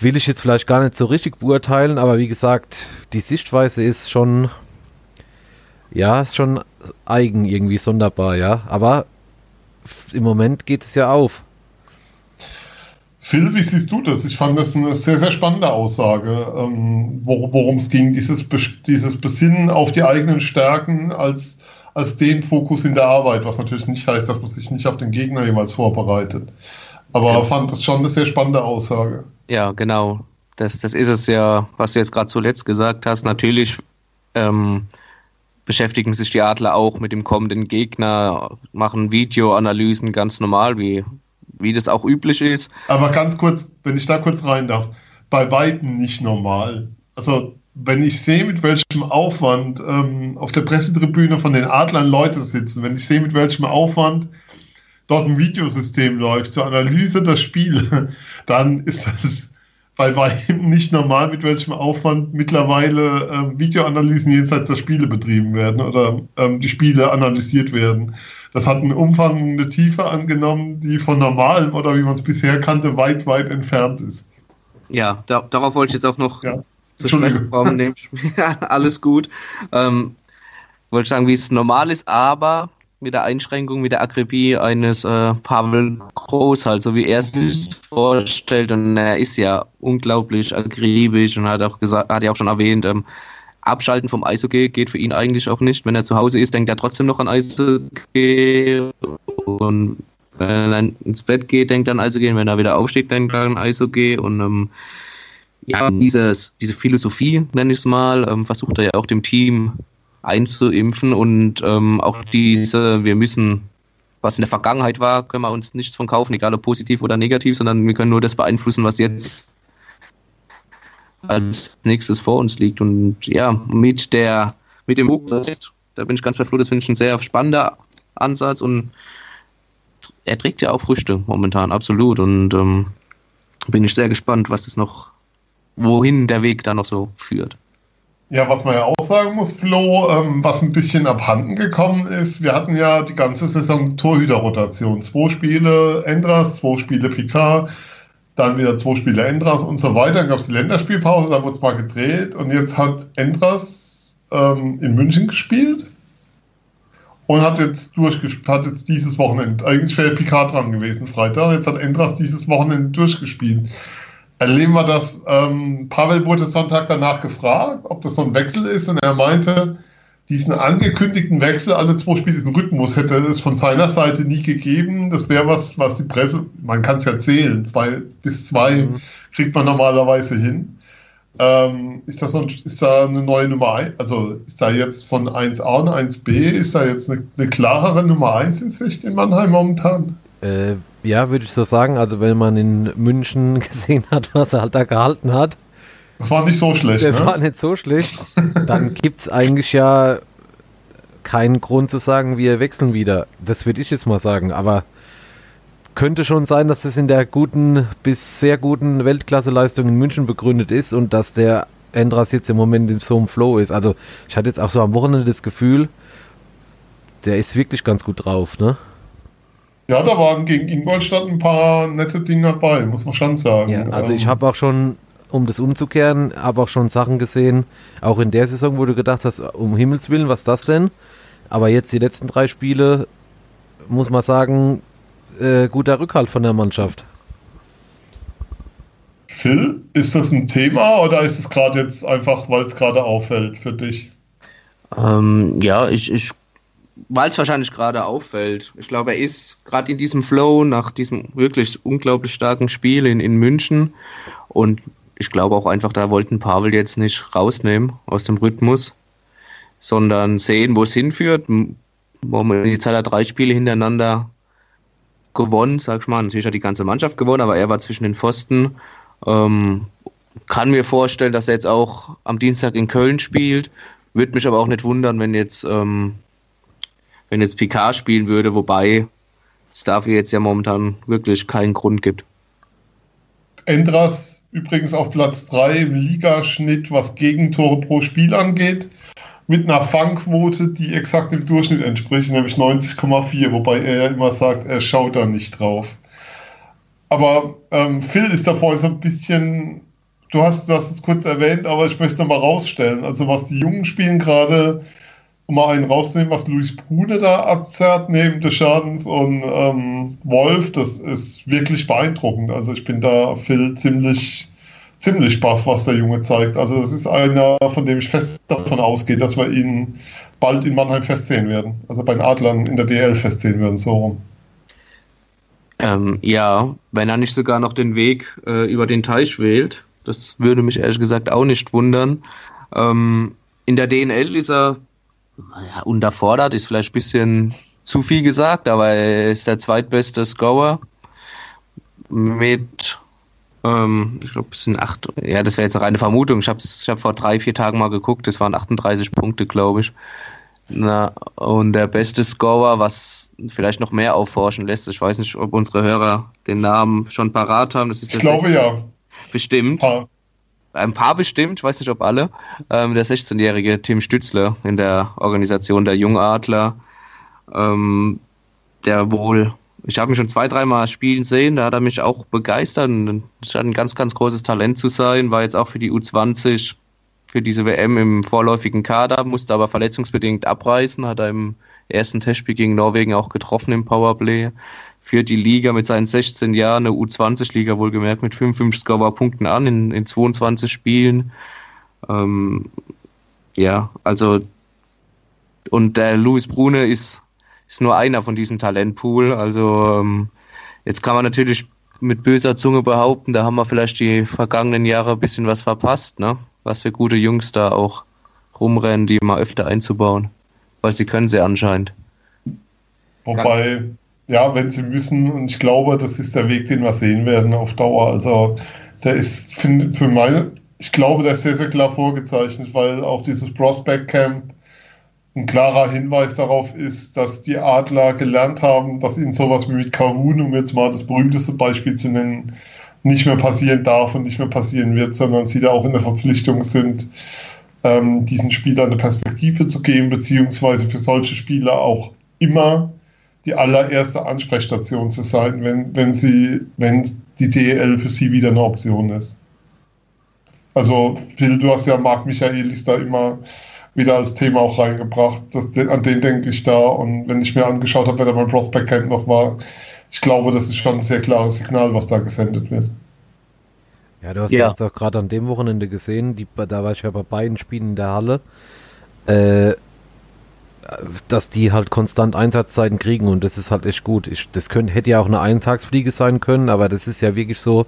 Will ich jetzt vielleicht gar nicht so richtig beurteilen, aber wie gesagt, die Sichtweise ist schon, ja, ist schon eigen irgendwie sonderbar, ja. Aber im Moment geht es ja auf. Phil, wie siehst du das? Ich fand das eine sehr, sehr spannende Aussage, ähm, worum es ging, dieses, dieses Besinnen auf die eigenen Stärken als, als den Fokus in der Arbeit, was natürlich nicht heißt, dass man sich nicht auf den Gegner jeweils vorbereitet. Aber ja. fand das schon eine sehr spannende Aussage. Ja, genau. Das, das ist es ja, was du jetzt gerade zuletzt gesagt hast. Natürlich ähm, beschäftigen sich die Adler auch mit dem kommenden Gegner, machen Videoanalysen ganz normal, wie, wie das auch üblich ist. Aber ganz kurz, wenn ich da kurz rein darf, bei Weitem nicht normal. Also wenn ich sehe, mit welchem Aufwand ähm, auf der Pressetribüne von den Adlern Leute sitzen, wenn ich sehe, mit welchem Aufwand dort ein Videosystem läuft zur Analyse der Spiele, dann ist das bei weitem nicht normal, mit welchem Aufwand mittlerweile ähm, Videoanalysen jenseits der Spiele betrieben werden oder ähm, die Spiele analysiert werden. Das hat einen Umfang, eine Tiefe angenommen, die von normalem oder wie man es bisher kannte, weit, weit entfernt ist. Ja, da, darauf wollte ich jetzt auch noch ja. zu sprechen kommen. alles gut. Ähm, wollte sagen, wie es normal ist, aber mit der Einschränkung, mit der Akribie eines äh, Pavel Groß, halt, so wie er es sich vorstellt. Und er ist ja unglaublich akribisch und hat auch gesagt, hat ja auch schon erwähnt, ähm, Abschalten vom Eishockey geht für ihn eigentlich auch nicht. Wenn er zu Hause ist, denkt er trotzdem noch an Eishockey. Und wenn er dann ins Bett geht, denkt er an Eishockey. Und wenn er wieder aufsteht, denkt er an Eishockey. Und ähm, ja, dieses, diese Philosophie, nenne ich es mal, ähm, versucht er ja auch dem Team einzuimpfen und ähm, auch diese, wir müssen, was in der Vergangenheit war, können wir uns nichts von kaufen, egal ob positiv oder negativ, sondern wir können nur das beeinflussen, was jetzt als nächstes vor uns liegt. Und ja, mit der, mit dem Buch, da bin ich ganz bei Flo, das finde ich ein sehr spannender Ansatz und er trägt ja auch Früchte momentan, absolut. Und ähm, bin ich sehr gespannt, was das noch, wohin der Weg da noch so führt. Ja, was man ja auch sagen muss, Flo, ähm, was ein bisschen abhanden gekommen ist, wir hatten ja die ganze Saison Torhüterrotation. Zwei Spiele Endras, zwei Spiele Picard, dann wieder zwei Spiele Endras und so weiter. Dann gab es die Länderspielpause, da wurde es mal gedreht und jetzt hat Endras ähm, in München gespielt und hat jetzt, hat jetzt dieses Wochenende, eigentlich wäre Picard dran gewesen, Freitag, jetzt hat Endras dieses Wochenende durchgespielt erleben wir das. Ähm, Pavel wurde Sonntag danach gefragt, ob das so ein Wechsel ist, und er meinte, diesen angekündigten Wechsel alle zwei Spiele, diesen Rhythmus hätte es von seiner Seite nie gegeben. Das wäre was, was die Presse, man kann es ja zählen, zwei bis zwei mhm. kriegt man normalerweise hin. Ähm, ist, das so, ist da eine neue Nummer 1? Also ist da jetzt von 1a und 1b, ist da jetzt eine, eine klarere Nummer 1 in Sicht in Mannheim momentan? Äh, ja, würde ich so sagen. Also wenn man in München gesehen hat, was er halt da gehalten hat. Das war nicht so schlecht. Das ne? war nicht so schlecht. Dann gibt es eigentlich ja keinen Grund zu sagen, wir wechseln wieder. Das würde ich jetzt mal sagen. Aber könnte schon sein, dass es in der guten bis sehr guten Weltklasseleistung in München begründet ist und dass der Endras jetzt im Moment in so einem Flow ist. Also ich hatte jetzt auch so am Wochenende das Gefühl, der ist wirklich ganz gut drauf, ne? Ja, da waren gegen Ingolstadt ein paar nette Dinge dabei, muss man schon sagen. Ja, also ich ähm, habe auch schon, um das umzukehren, habe auch schon Sachen gesehen, auch in der Saison, wo du gedacht hast, um Himmels Willen, was das denn? Aber jetzt die letzten drei Spiele, muss man sagen, äh, guter Rückhalt von der Mannschaft. Phil, ist das ein Thema oder ist es gerade jetzt einfach, weil es gerade auffällt für dich? Ähm, ja, ich, ich weil es wahrscheinlich gerade auffällt. Ich glaube, er ist gerade in diesem Flow nach diesem wirklich unglaublich starken Spiel in, in München. Und ich glaube auch einfach, da wollten Pavel jetzt nicht rausnehmen aus dem Rhythmus, sondern sehen, wo es hinführt. Jetzt hat er drei Spiele hintereinander gewonnen, sag ich mal. Natürlich hat die ganze Mannschaft gewonnen, aber er war zwischen den Pfosten. Ähm, kann mir vorstellen, dass er jetzt auch am Dienstag in Köln spielt. Würde mich aber auch nicht wundern, wenn jetzt ähm, wenn jetzt Picard spielen würde, wobei es dafür jetzt ja momentan wirklich keinen Grund gibt. Endras übrigens auf Platz 3 im Ligaschnitt, was Gegentore pro Spiel angeht, mit einer Fangquote, die exakt dem Durchschnitt entspricht, nämlich 90,4, wobei er ja immer sagt, er schaut da nicht drauf. Aber ähm, Phil ist davor so ein bisschen, du hast das jetzt kurz erwähnt, aber ich möchte es nochmal rausstellen. Also was die Jungen spielen gerade, um mal einen rauszunehmen, was Luis Brune da abzerrt neben des Schadens und ähm, Wolf, das ist wirklich beeindruckend. Also ich bin da Phil ziemlich, ziemlich baff, was der Junge zeigt. Also das ist einer, von dem ich fest davon ausgehe, dass wir ihn bald in Mannheim festsehen werden. Also bei den Adlern in der DL festsehen werden, so rum. Ähm, ja, wenn er nicht sogar noch den Weg äh, über den Teich wählt, das würde mich ehrlich gesagt auch nicht wundern. Ähm, in der DNL ist er ja, unterfordert, ist vielleicht ein bisschen zu viel gesagt, aber er ist der zweitbeste Scorer mit, ähm, ich glaube, es sind acht, ja, das wäre jetzt eine reine Vermutung. Ich habe ich hab vor drei, vier Tagen mal geguckt, das waren 38 Punkte, glaube ich. Na, und der beste Scorer, was vielleicht noch mehr aufforschen lässt, ich weiß nicht, ob unsere Hörer den Namen schon parat haben. Das ist ich glaube ja. Bestimmt. Ja ein paar bestimmt, ich weiß nicht, ob alle, ähm, der 16-jährige Tim Stützler in der Organisation der Jungadler, ähm, der wohl, ich habe ihn schon zwei, dreimal spielen sehen, da hat er mich auch begeistert. Es scheint ein ganz, ganz großes Talent zu sein, war jetzt auch für die U20 für diese WM im vorläufigen Kader, musste aber verletzungsbedingt abreißen, hat er im ersten Testspiel gegen Norwegen auch getroffen im Powerplay führt die Liga mit seinen 16 Jahren, eine U20-Liga wohlgemerkt, mit 55 Scorer-Punkten an in, in 22 Spielen. Ähm, ja, also und der Luis Brune ist, ist nur einer von diesem Talentpool. Also ähm, jetzt kann man natürlich mit böser Zunge behaupten, da haben wir vielleicht die vergangenen Jahre ein bisschen was verpasst, ne? Was für gute Jungs da auch rumrennen, die mal öfter einzubauen. Weil sie können sie anscheinend. Wobei, ja, wenn sie müssen. Und ich glaube, das ist der Weg, den wir sehen werden auf Dauer. Also der ist für, für meine, ich glaube, der ist sehr, sehr klar vorgezeichnet, weil auch dieses Prospect Camp ein klarer Hinweis darauf ist, dass die Adler gelernt haben, dass ihnen sowas wie mit Kahun, um jetzt mal das berühmteste Beispiel zu nennen, nicht mehr passieren darf und nicht mehr passieren wird, sondern sie da auch in der Verpflichtung sind, ähm, diesen Spielern eine Perspektive zu geben, beziehungsweise für solche Spieler auch immer die allererste Ansprechstation zu sein, wenn, wenn, sie, wenn die DEL für sie wieder eine Option ist. Also, Phil, du hast ja Marc Michaelis da immer wieder als Thema auch reingebracht. Das, an den denke ich da. Und wenn ich mir angeschaut habe, wer da beim Prospect Camp noch war, ich glaube, das ist schon ein sehr klares Signal, was da gesendet wird. Ja, du hast ja. jetzt auch gerade an dem Wochenende gesehen, die, da war ich ja bei beiden Spielen in der Halle. Äh, dass die halt konstant Einsatzzeiten kriegen und das ist halt echt gut. Ich, das könnte, hätte ja auch eine Eintagsfliege sein können, aber das ist ja wirklich so,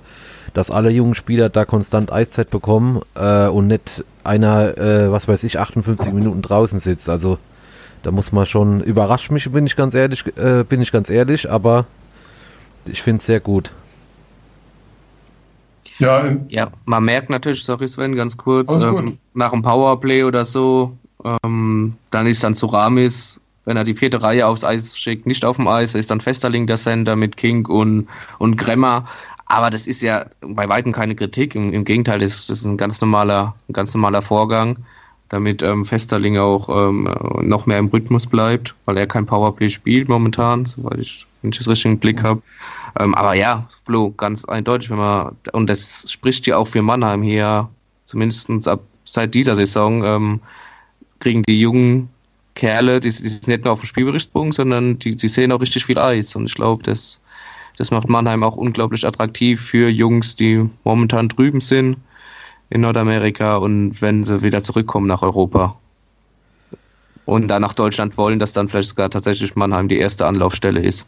dass alle jungen Spieler da konstant Eiszeit bekommen äh, und nicht einer, äh, was weiß ich, 58 Minuten draußen sitzt. Also da muss man schon, überrascht mich, bin ich ganz ehrlich, äh, bin ich ganz ehrlich, aber ich finde es sehr gut. Ja, ja, man merkt natürlich, sorry Sven, ganz kurz, ähm, nach einem Powerplay oder so, ähm, dann ist dann Suramis, wenn er die vierte Reihe aufs Eis schickt, nicht auf dem Eis, er ist dann Festerling der Center mit King und, und Gremmer. Aber das ist ja bei weitem keine Kritik. Im, im Gegenteil, das, das, ist ein ganz normaler, ein ganz normaler Vorgang, damit ähm, Festerling auch ähm, noch mehr im Rhythmus bleibt, weil er kein Powerplay spielt momentan, soweit ich, wenn ich das richtig im Blick habe. Ähm, aber ja, Flo, ganz eindeutig, wenn man, und das spricht ja auch für Mannheim hier, zumindest ab seit dieser Saison, ähm, kriegen die jungen Kerle, die, die sind nicht nur auf dem Spielberichtsbogen, sondern die, die sehen auch richtig viel Eis. Und ich glaube, das, das macht Mannheim auch unglaublich attraktiv für Jungs, die momentan drüben sind in Nordamerika und wenn sie wieder zurückkommen nach Europa und dann nach Deutschland wollen, dass dann vielleicht sogar tatsächlich Mannheim die erste Anlaufstelle ist.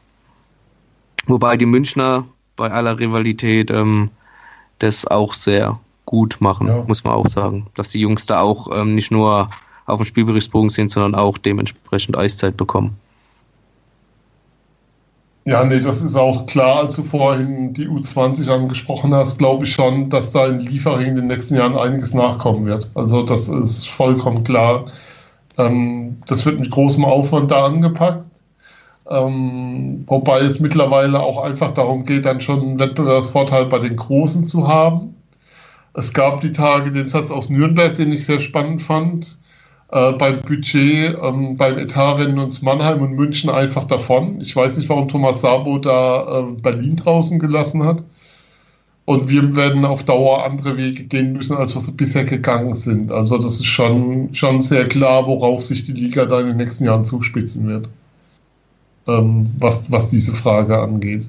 Wobei die Münchner bei aller Rivalität ähm, das auch sehr gut machen, ja. muss man auch sagen. Dass die Jungs da auch ähm, nicht nur auf dem Spielberichtsbogen sind, sondern auch dementsprechend Eiszeit bekommen. Ja, nee, das ist auch klar, als du vorhin die U20 angesprochen hast, glaube ich schon, dass da in Liefering in den nächsten Jahren einiges nachkommen wird. Also das ist vollkommen klar. Ähm, das wird mit großem Aufwand da angepackt. Ähm, wobei es mittlerweile auch einfach darum geht, dann schon einen Wettbewerbsvorteil bei den Großen zu haben. Es gab die Tage den Satz aus Nürnberg, den ich sehr spannend fand äh, beim Budget, ähm, beim Etat rennen uns Mannheim und München einfach davon. Ich weiß nicht, warum Thomas Sabo da äh, Berlin draußen gelassen hat. Und wir werden auf Dauer andere Wege gehen müssen, als was wir bisher gegangen sind. Also das ist schon, schon sehr klar, worauf sich die Liga da in den nächsten Jahren zuspitzen wird, ähm, was, was diese Frage angeht.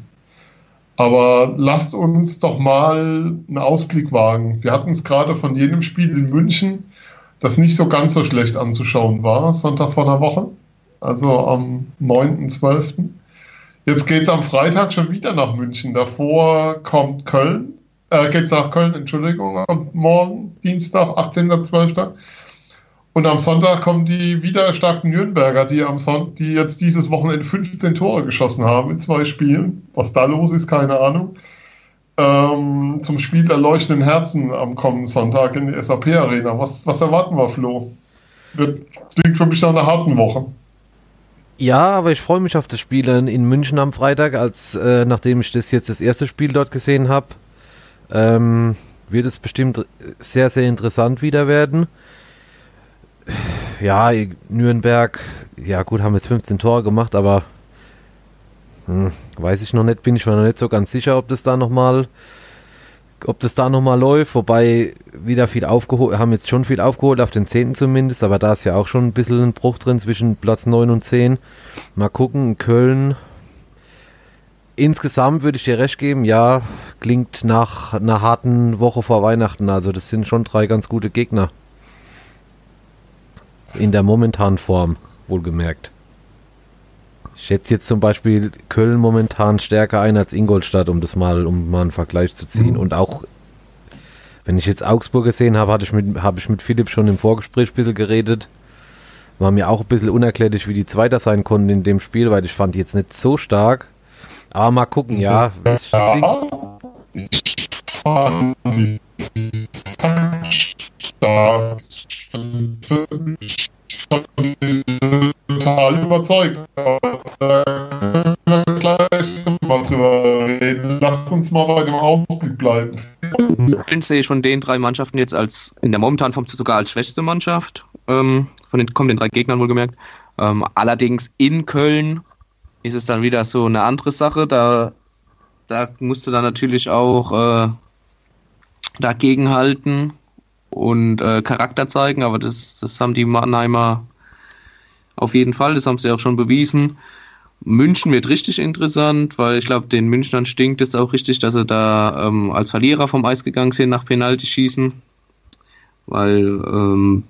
Aber lasst uns doch mal einen Ausblick wagen. Wir hatten es gerade von jenem Spiel in München das nicht so ganz so schlecht anzuschauen war, Sonntag vor einer Woche, also am 9.12. Jetzt geht es am Freitag schon wieder nach München. Davor kommt Köln, äh, geht es nach Köln, Entschuldigung, am morgen, Dienstag, 18.12. Und am Sonntag kommen die wieder starken Nürnberger, die, am Son die jetzt dieses Wochenende 15 Tore geschossen haben in zwei Spielen. Was da los ist, keine Ahnung ähm, zum Spiel der leuchtenden Herzen am kommenden Sonntag in der SAP Arena. Was, was erwarten wir, Flo? Wird, klingt für mich nach einer harten Woche. Ja, aber ich freue mich auf das Spiel in München am Freitag, als äh, nachdem ich das jetzt das erste Spiel dort gesehen habe, ähm, wird es bestimmt sehr, sehr interessant wieder werden. Ja, Nürnberg, ja gut, haben jetzt 15 Tore gemacht, aber hm, weiß ich noch nicht, bin ich mir noch nicht so ganz sicher, ob das da nochmal ob das da nochmal läuft, wobei wieder viel aufgeholt, haben jetzt schon viel aufgeholt, auf den 10. zumindest, aber da ist ja auch schon ein bisschen ein Bruch drin zwischen Platz 9 und 10. Mal gucken, Köln. Insgesamt würde ich dir recht geben, ja, klingt nach einer harten Woche vor Weihnachten, also das sind schon drei ganz gute Gegner. In der momentanen Form, wohlgemerkt. Ich schätze jetzt zum Beispiel Köln momentan stärker ein als Ingolstadt, um das mal, um mal einen Vergleich zu ziehen. Mhm. Und auch, wenn ich jetzt Augsburg gesehen habe, hatte ich mit, habe ich mit Philipp schon im Vorgespräch ein bisschen geredet. War mir auch ein bisschen unerklärlich, wie die Zweiter sein konnten in dem Spiel, weil ich fand die jetzt nicht so stark. Aber mal gucken, ja. ja ich fand die stark total überzeugt. Da können gleich mal drüber reden. Lasst uns mal bei dem Ausblick bleiben. Köln sehe ich von den drei Mannschaften jetzt als in der momentanen Form sogar als schwächste Mannschaft. Ähm, von den kommenden drei Gegnern wohlgemerkt. Ähm, allerdings in Köln ist es dann wieder so eine andere Sache. Da, da musst du dann natürlich auch äh, dagegenhalten und äh, Charakter zeigen, aber das, das haben die Mannheimer auf jeden Fall, das haben sie auch schon bewiesen. München wird richtig interessant, weil ich glaube, den Münchnern stinkt es auch richtig, dass sie da ähm, als Verlierer vom Eis gegangen sind nach Penalty-Schießen. Weil, ähm,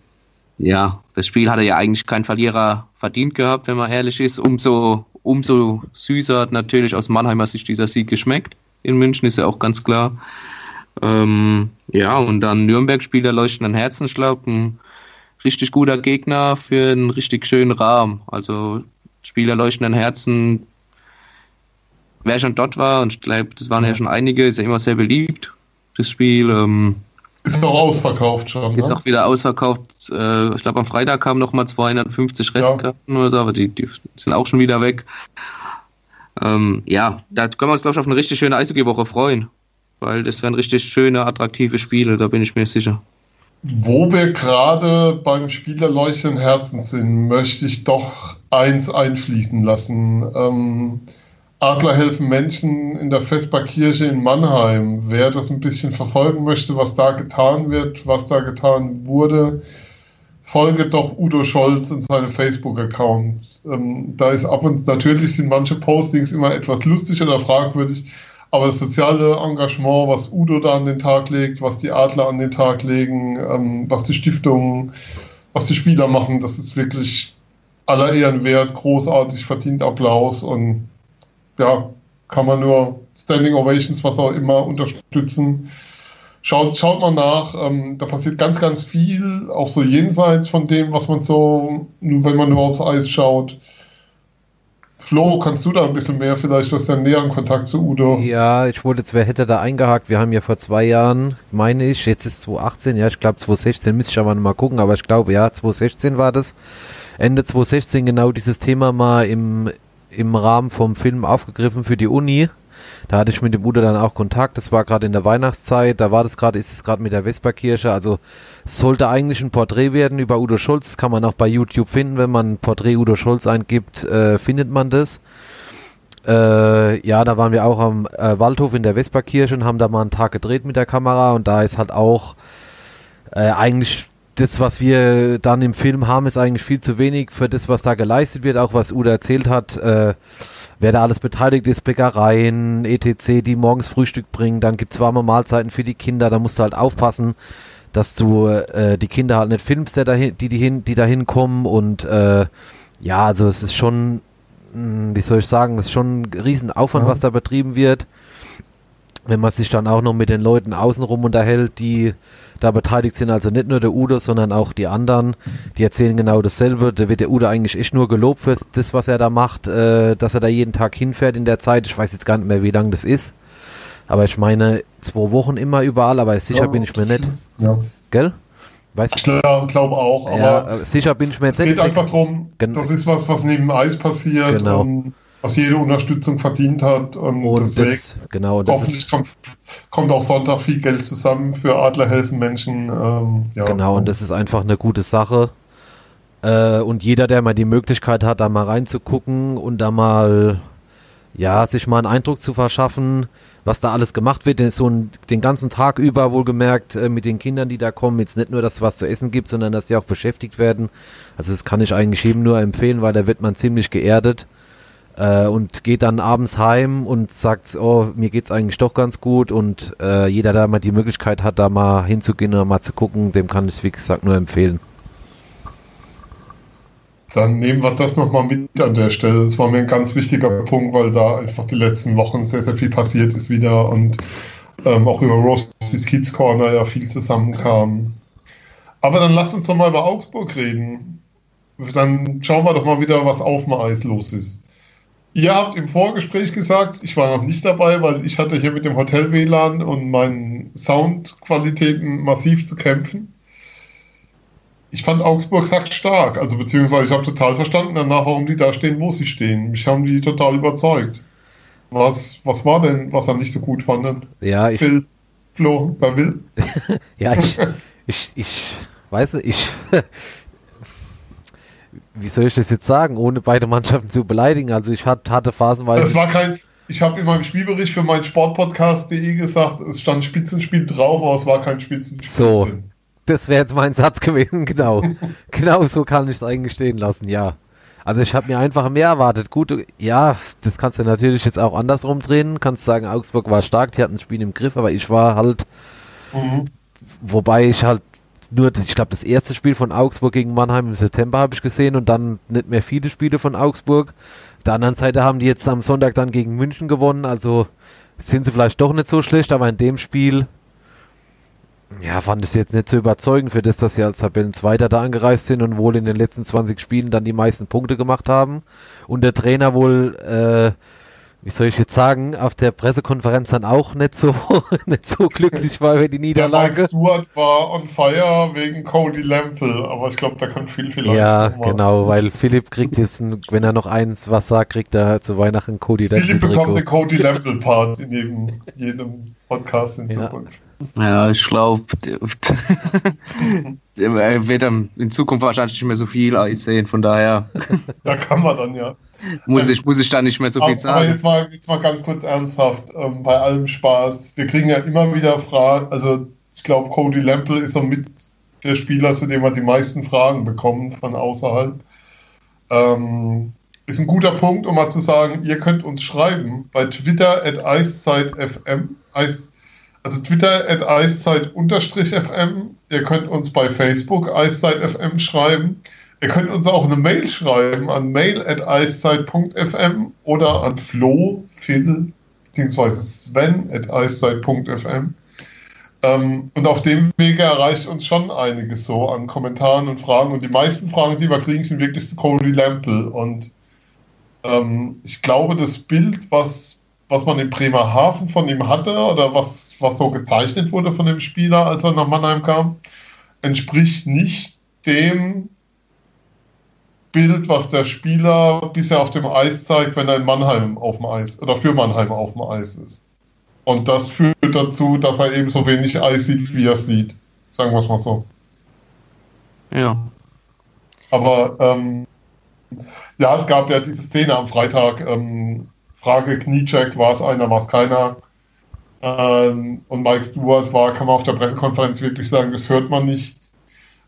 ja, das Spiel hatte ja eigentlich kein Verlierer verdient gehabt, wenn man ehrlich ist. Umso, umso süßer hat natürlich aus Mannheimer Sicht dieser Sieg geschmeckt. In München ist ja auch ganz klar. Ähm, ja, und dann Nürnberg-Spieler leuchtenden Herzen, ich glaube, ein richtig guter Gegner für einen richtig schönen Rahmen. Also Spieler leuchtenden Herzen, wer schon dort war, und ich glaube, das waren ja schon einige, ist ja immer sehr beliebt, das Spiel. Ähm, ist auch ausverkauft schon. Ist ne? auch wieder ausverkauft. Äh, ich glaube, am Freitag kamen nochmal 250 Restkarten ja. oder so, aber die, die, sind auch schon wieder weg. Ähm, ja, da können wir uns, glaube ich, auf eine richtig schöne Eishockey-Woche freuen. Weil das werden richtig schöne, attraktive Spiele, da bin ich mir sicher. Wo wir gerade beim Spiel der leuchtenden Herzen sind, möchte ich doch eins einfließen lassen. Ähm, Adler helfen Menschen in der Vesperkirche in Mannheim. Wer das ein bisschen verfolgen möchte, was da getan wird, was da getan wurde, folge doch Udo Scholz und seinem Facebook-Account. Ähm, da ist ab und natürlich sind manche Postings immer etwas lustig oder fragwürdig, aber das soziale Engagement, was Udo da an den Tag legt, was die Adler an den Tag legen, ähm, was die Stiftungen, was die Spieler machen, das ist wirklich aller Ehren wert, großartig, verdient Applaus und ja, kann man nur Standing Ovations, was auch immer, unterstützen. Schaut, schaut mal nach, ähm, da passiert ganz, ganz viel, auch so jenseits von dem, was man so, wenn man nur aufs Eis schaut. Flo, kannst du da ein bisschen mehr vielleicht, was der näheren Kontakt zu Udo? Ja, ich wollte jetzt, wer hätte da eingehakt? Wir haben ja vor zwei Jahren, meine ich, jetzt ist 2018, ja, ich glaube 2016, müsste ich aber mal gucken, aber ich glaube, ja, 2016 war das. Ende 2016 genau dieses Thema mal im, im Rahmen vom Film aufgegriffen für die Uni. Da hatte ich mit dem Bruder dann auch Kontakt. Das war gerade in der Weihnachtszeit. Da war das gerade, ist es gerade mit der Vesperkirche. Also es sollte eigentlich ein Porträt werden über Udo Schulz. Das kann man auch bei YouTube finden. Wenn man Porträt Udo Schulz eingibt, äh, findet man das. Äh, ja, da waren wir auch am äh, Waldhof in der Vesperkirche und haben da mal einen Tag gedreht mit der Kamera. Und da ist halt auch äh, eigentlich das, was wir dann im Film haben, ist eigentlich viel zu wenig für das, was da geleistet wird. Auch was Uda erzählt hat, äh, wer da alles beteiligt ist, Bäckereien, etc., die morgens Frühstück bringen. Dann gibt's warme Mahlzeiten für die Kinder. Da musst du halt aufpassen, dass du äh, die Kinder halt nicht filmst, der dahin, die, die, hin, die da hinkommen. Und äh, ja, also es ist schon, hm, wie soll ich sagen, es ist schon ein Riesenaufwand, ja. was da betrieben wird. Wenn man sich dann auch noch mit den Leuten außenrum unterhält, die da beteiligt sind. Also nicht nur der Udo, sondern auch die anderen. Die erzählen genau dasselbe. Da wird der Udo eigentlich echt nur gelobt für das, was er da macht, äh, dass er da jeden Tag hinfährt in der Zeit. Ich weiß jetzt gar nicht mehr, wie lang das ist. Aber ich meine, zwei Wochen immer überall, aber sicher ja, bin ich mir nicht. Ja. Gell? Weiß ich glaube glaub auch, aber ja, sicher bin ich mir jetzt nicht. Es geht einfach darum, das ist was, was neben Eis passiert. Genau. Und was jede Unterstützung verdient hat. Und, und deswegen das, genau, das hoffentlich kommt, kommt, auch Sonntag viel Geld zusammen für Adler helfen Menschen. Ähm, ja. Genau, und das ist einfach eine gute Sache. Äh, und jeder, der mal die Möglichkeit hat, da mal reinzugucken und da mal, ja, sich mal einen Eindruck zu verschaffen, was da alles gemacht wird, so ein, den ganzen Tag über wohlgemerkt äh, mit den Kindern, die da kommen, jetzt nicht nur, dass es was zu essen gibt, sondern dass sie auch beschäftigt werden. Also das kann ich eigentlich jedem nur empfehlen, weil da wird man ziemlich geerdet äh, und geht dann abends heim und sagt, oh, mir geht's eigentlich doch ganz gut und äh, jeder, der mal die Möglichkeit hat, da mal hinzugehen oder mal zu gucken, dem kann ich es, wie gesagt, nur empfehlen. Dann nehmen wir das nochmal mit an der Stelle. Das war mir ein ganz wichtiger Punkt, weil da einfach die letzten Wochen sehr, sehr viel passiert ist wieder und ähm, auch über Rosty's Kids Corner ja viel zusammenkam. Aber dann lasst uns doch mal über Augsburg reden. Dann schauen wir doch mal wieder, was auf dem Eis los ist. Ihr habt im Vorgespräch gesagt, ich war noch nicht dabei, weil ich hatte hier mit dem Hotel WLAN und meinen Soundqualitäten massiv zu kämpfen. Ich fand Augsburg sagt stark, also beziehungsweise ich habe total verstanden danach, warum die da stehen, wo sie stehen. Mich haben die total überzeugt. Was, was war denn, was er nicht so gut fanden? Ja, ich. Phil, Flo, wer will? ja, ich, ich, ich, weiß nicht, ich, wie soll ich das jetzt sagen, ohne beide Mannschaften zu beleidigen? Also ich hatte, phasenweise. Es war kein, ich habe in meinem Spielbericht für meinen Sportpodcast.de gesagt, es stand Spitzenspiel drauf, aber es war kein Spitzenspiel. So, drin. das wäre jetzt mein Satz gewesen, genau. genau so kann ich es eigentlich stehen lassen, ja. Also ich habe mir einfach mehr erwartet. Gut, ja, das kannst du natürlich jetzt auch andersrum drehen. Kannst sagen, Augsburg war stark, die hatten das Spiel im Griff, aber ich war halt, mhm. wobei ich halt nur, ich glaube, das erste Spiel von Augsburg gegen Mannheim im September habe ich gesehen und dann nicht mehr viele Spiele von Augsburg. Auf der anderen Seite haben die jetzt am Sonntag dann gegen München gewonnen, also sind sie vielleicht doch nicht so schlecht, aber in dem Spiel Ja, fand es jetzt nicht so überzeugend für das, dass sie als Tabellenzweiter da angereist sind und wohl in den letzten 20 Spielen dann die meisten Punkte gemacht haben. Und der Trainer wohl, äh, wie soll ich jetzt sagen, auf der Pressekonferenz dann auch nicht so, nicht so glücklich war über die Niederlage. Der Mike Stewart war on fire wegen Cody Lample, aber ich glaube, da kann viel, viel Ja, genau, weil Philipp kriegt jetzt, ein, wenn er noch eins was sagt, kriegt er zu Weihnachten Cody Lample. Philipp bekommt den Cody Lample-Part in jedem, jedem Podcast in ja. Zukunft. Ja, ich glaube, er wird dann in Zukunft wahrscheinlich nicht mehr so viel Eis sehen, von daher. Da kann man dann ja. Muss ich, muss ich da nicht mehr so viel sagen. Aber jetzt mal, jetzt mal ganz kurz ernsthaft, ähm, bei allem Spaß. Wir kriegen ja immer wieder Fragen, also ich glaube, Cody Lample ist mit der Spieler, zu dem wir die meisten Fragen bekommen von außerhalb. Ähm, ist ein guter Punkt, um mal zu sagen, ihr könnt uns schreiben bei Twitter at EiszeitFM, Eis, also Twitter at eiszeit-fm. Ihr könnt uns bei Facebook eiszeit.fm schreiben. Ihr könnt uns auch eine Mail schreiben an mail at eiszeit.fm oder an Flo, Phil, beziehungsweise Sven at eiszeit.fm. Ähm, und auf dem Wege erreicht uns schon einiges so an Kommentaren und Fragen. Und die meisten Fragen, die wir kriegen, sind wirklich zu Cody Lample. Und ähm, ich glaube, das Bild, was, was man in Bremerhaven von ihm hatte oder was, was so gezeichnet wurde von dem Spieler, als er nach Mannheim kam, entspricht nicht dem Bild, was der Spieler bisher auf dem Eis zeigt, wenn er in Mannheim auf dem Eis oder für Mannheim auf dem Eis ist. Und das führt dazu, dass er eben so wenig Eis sieht, wie er sieht. Sagen wir es mal so. Ja. Aber ähm, ja, es gab ja diese Szene am Freitag. Ähm, Frage Kniecheck, war es einer, war es keiner? Ähm, und Mike Stewart war, kann man auf der Pressekonferenz wirklich sagen, das hört man nicht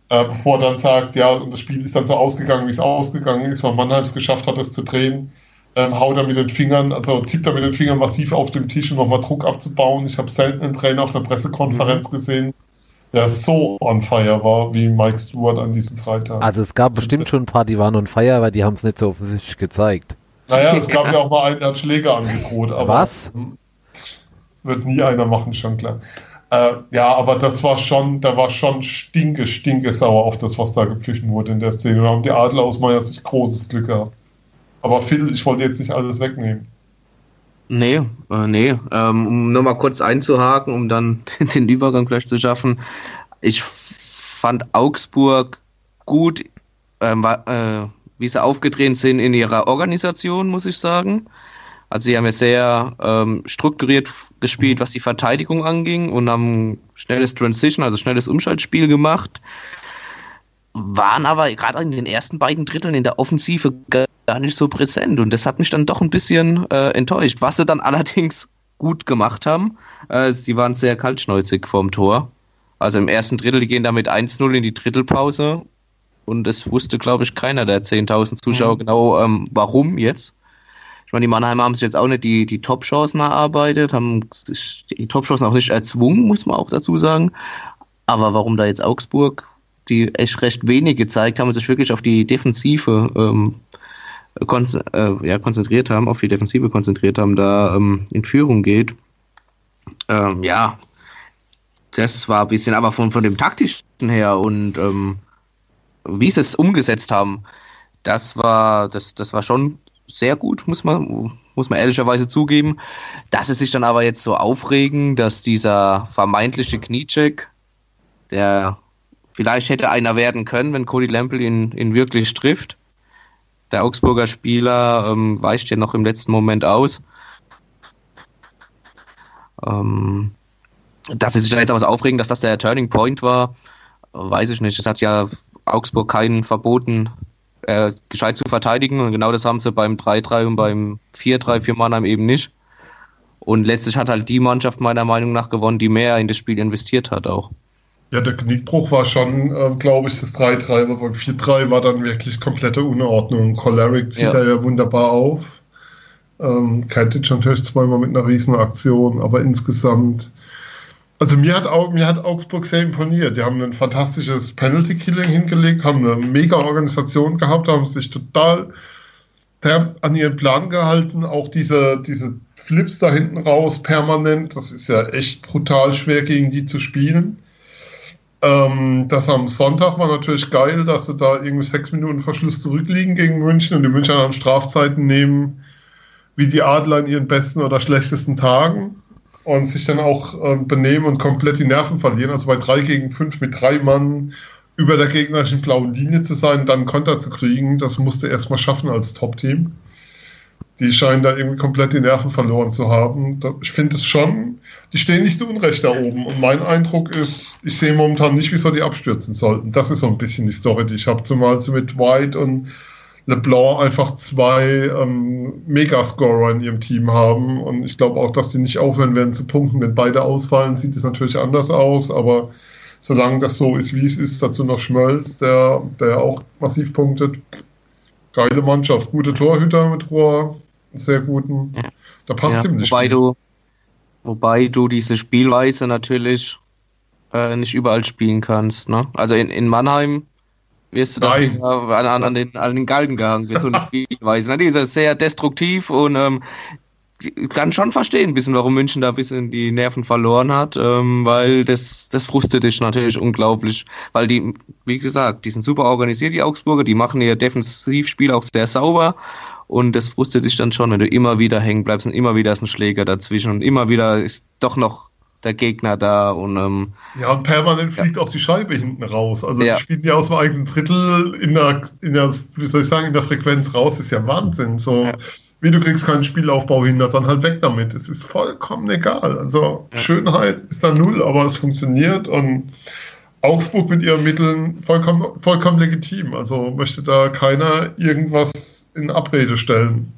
äh, bevor er dann sagt, ja, und das Spiel ist dann so ausgegangen, wie es ausgegangen ist, weil Mannheim es geschafft hat, es zu drehen. Ähm, haut er mit den Fingern, also tippt er mit den Fingern massiv auf dem Tisch, um nochmal Druck abzubauen. Ich habe selten einen Trainer auf der Pressekonferenz mhm. gesehen, der so on fire war wie Mike Stewart an diesem Freitag. Also es gab bestimmt schon ein paar, die waren on fire, aber die haben es nicht so offensichtlich gezeigt. Naja, es gab ja auch mal einen, der hat Schläger angedroht. Aber Was? Wird nie einer machen, schon klar. Äh, ja, aber das war schon, da war schon stinke, stinke sauer auf das, was da gepfiffen wurde in der Szene. Da haben die Adler aus meiner Sicht großes Glück gehabt. Aber Phil, ich wollte jetzt nicht alles wegnehmen. Nee, äh, nee. Ähm, um nur mal kurz einzuhaken, um dann den Übergang gleich zu schaffen. Ich fand Augsburg gut, ähm, äh, wie sie aufgedreht sind in ihrer Organisation, muss ich sagen. Also sie haben ja sehr ähm, strukturiert gespielt, was die Verteidigung anging und haben schnelles Transition, also schnelles Umschaltspiel gemacht. Waren aber gerade in den ersten beiden Dritteln in der Offensive gar nicht so präsent und das hat mich dann doch ein bisschen äh, enttäuscht. Was sie dann allerdings gut gemacht haben, äh, sie waren sehr kaltschnäuzig vorm Tor. Also im ersten Drittel, die gehen damit 1-0 in die Drittelpause und es wusste, glaube ich, keiner der 10.000 Zuschauer mhm. genau, ähm, warum jetzt. Ich meine, die Mannheimer haben sich jetzt auch nicht die, die Top-Chancen erarbeitet, haben sich die Top-Chancen auch nicht erzwungen, muss man auch dazu sagen. Aber warum da jetzt Augsburg, die echt recht wenig gezeigt haben und sich wirklich auf die Defensive ähm, kon äh, ja, konzentriert haben, auf die Defensive konzentriert haben, da ähm, in Führung geht. Ähm, ja, das war ein bisschen, aber von, von dem taktischen her und ähm, wie sie es umgesetzt haben, das war, das, das war schon sehr gut, muss man, muss man ehrlicherweise zugeben. Dass sie sich dann aber jetzt so aufregen, dass dieser vermeintliche Kniecheck, der vielleicht hätte einer werden können, wenn Cody Lample ihn, ihn wirklich trifft. Der Augsburger Spieler ähm, weicht ja noch im letzten Moment aus. Ähm, dass sie sich da jetzt aber so aufregen, dass das der Turning Point war, weiß ich nicht. Es hat ja Augsburg keinen verboten, äh, gescheit zu verteidigen. Und genau das haben sie beim 3-3 und beim 4-3 für Mannheim eben nicht. Und letztlich hat halt die Mannschaft meiner Meinung nach gewonnen, die mehr in das Spiel investiert hat auch. Ja, der Knickbruch war schon, äh, glaube ich, das 3-3, aber beim 4-3 war dann wirklich komplette Unordnung. Choleric zieht ja. da ja wunderbar auf. Ähm, Kentic natürlich zweimal mit einer riesen Aktion, aber insgesamt also mir hat, mir hat Augsburg sehr imponiert. Die haben ein fantastisches Penalty-Killing hingelegt, haben eine mega Organisation gehabt, haben sich total an ihren Plan gehalten. Auch diese, diese Flips da hinten raus permanent, das ist ja echt brutal schwer gegen die zu spielen. Ähm, das am Sonntag war natürlich geil, dass sie da irgendwie sechs Minuten Verschluss zurückliegen gegen München und die München dann Strafzeiten nehmen, wie die Adler in ihren besten oder schlechtesten Tagen und sich dann auch äh, benehmen und komplett die Nerven verlieren. Also bei drei gegen fünf mit drei Mann über der gegnerischen blauen Linie zu sein, dann Konter zu kriegen, das musste erstmal schaffen als Top-Team. Die scheinen da irgendwie komplett die Nerven verloren zu haben. Ich finde es schon, die stehen nicht zu Unrecht da oben. Und mein Eindruck ist, ich sehe momentan nicht, wieso die abstürzen sollten. Das ist so ein bisschen die Story, die ich habe. Zumal sie mit White und LeBlanc einfach zwei ähm, Megascorer in ihrem Team haben. Und ich glaube auch, dass die nicht aufhören werden zu punkten. Wenn beide ausfallen, sieht es natürlich anders aus. Aber solange das so ist, wie es ist, dazu noch Schmölz, der, der auch massiv punktet. Geile Mannschaft, gute Torhüter mit Rohr, sehr guten. Da passt ja, ziemlich. Wobei du, wobei du diese Spielweise natürlich äh, nicht überall spielen kannst. Ne? Also in, in Mannheim wirst du dafür an, an, an, den, an den Galgen gehangen für so eine Spielweise. Die ist sehr destruktiv und ähm, ich kann schon verstehen, ein bisschen, warum München da ein bisschen die Nerven verloren hat, ähm, weil das, das frustet dich natürlich unglaublich. Weil die, wie gesagt, die sind super organisiert, die Augsburger, die machen ihr Defensivspiel auch sehr sauber und das frustet dich dann schon, wenn du immer wieder hängen bleibst und immer wieder ist ein Schläger dazwischen und immer wieder ist doch noch der Gegner da und ähm, ja und permanent fliegt ja. auch die Scheibe hinten raus. Also ja. die spielen ja aus dem eigenen Drittel in der, in der, wie soll ich sagen, in der Frequenz raus. Das ist ja Wahnsinn. So ja. wie du kriegst keinen Spielaufbau hin, dann halt weg damit. Es ist vollkommen egal. Also Schönheit ist da null, aber es funktioniert und Augsburg mit ihren Mitteln vollkommen, vollkommen legitim. Also möchte da keiner irgendwas in Abrede stellen.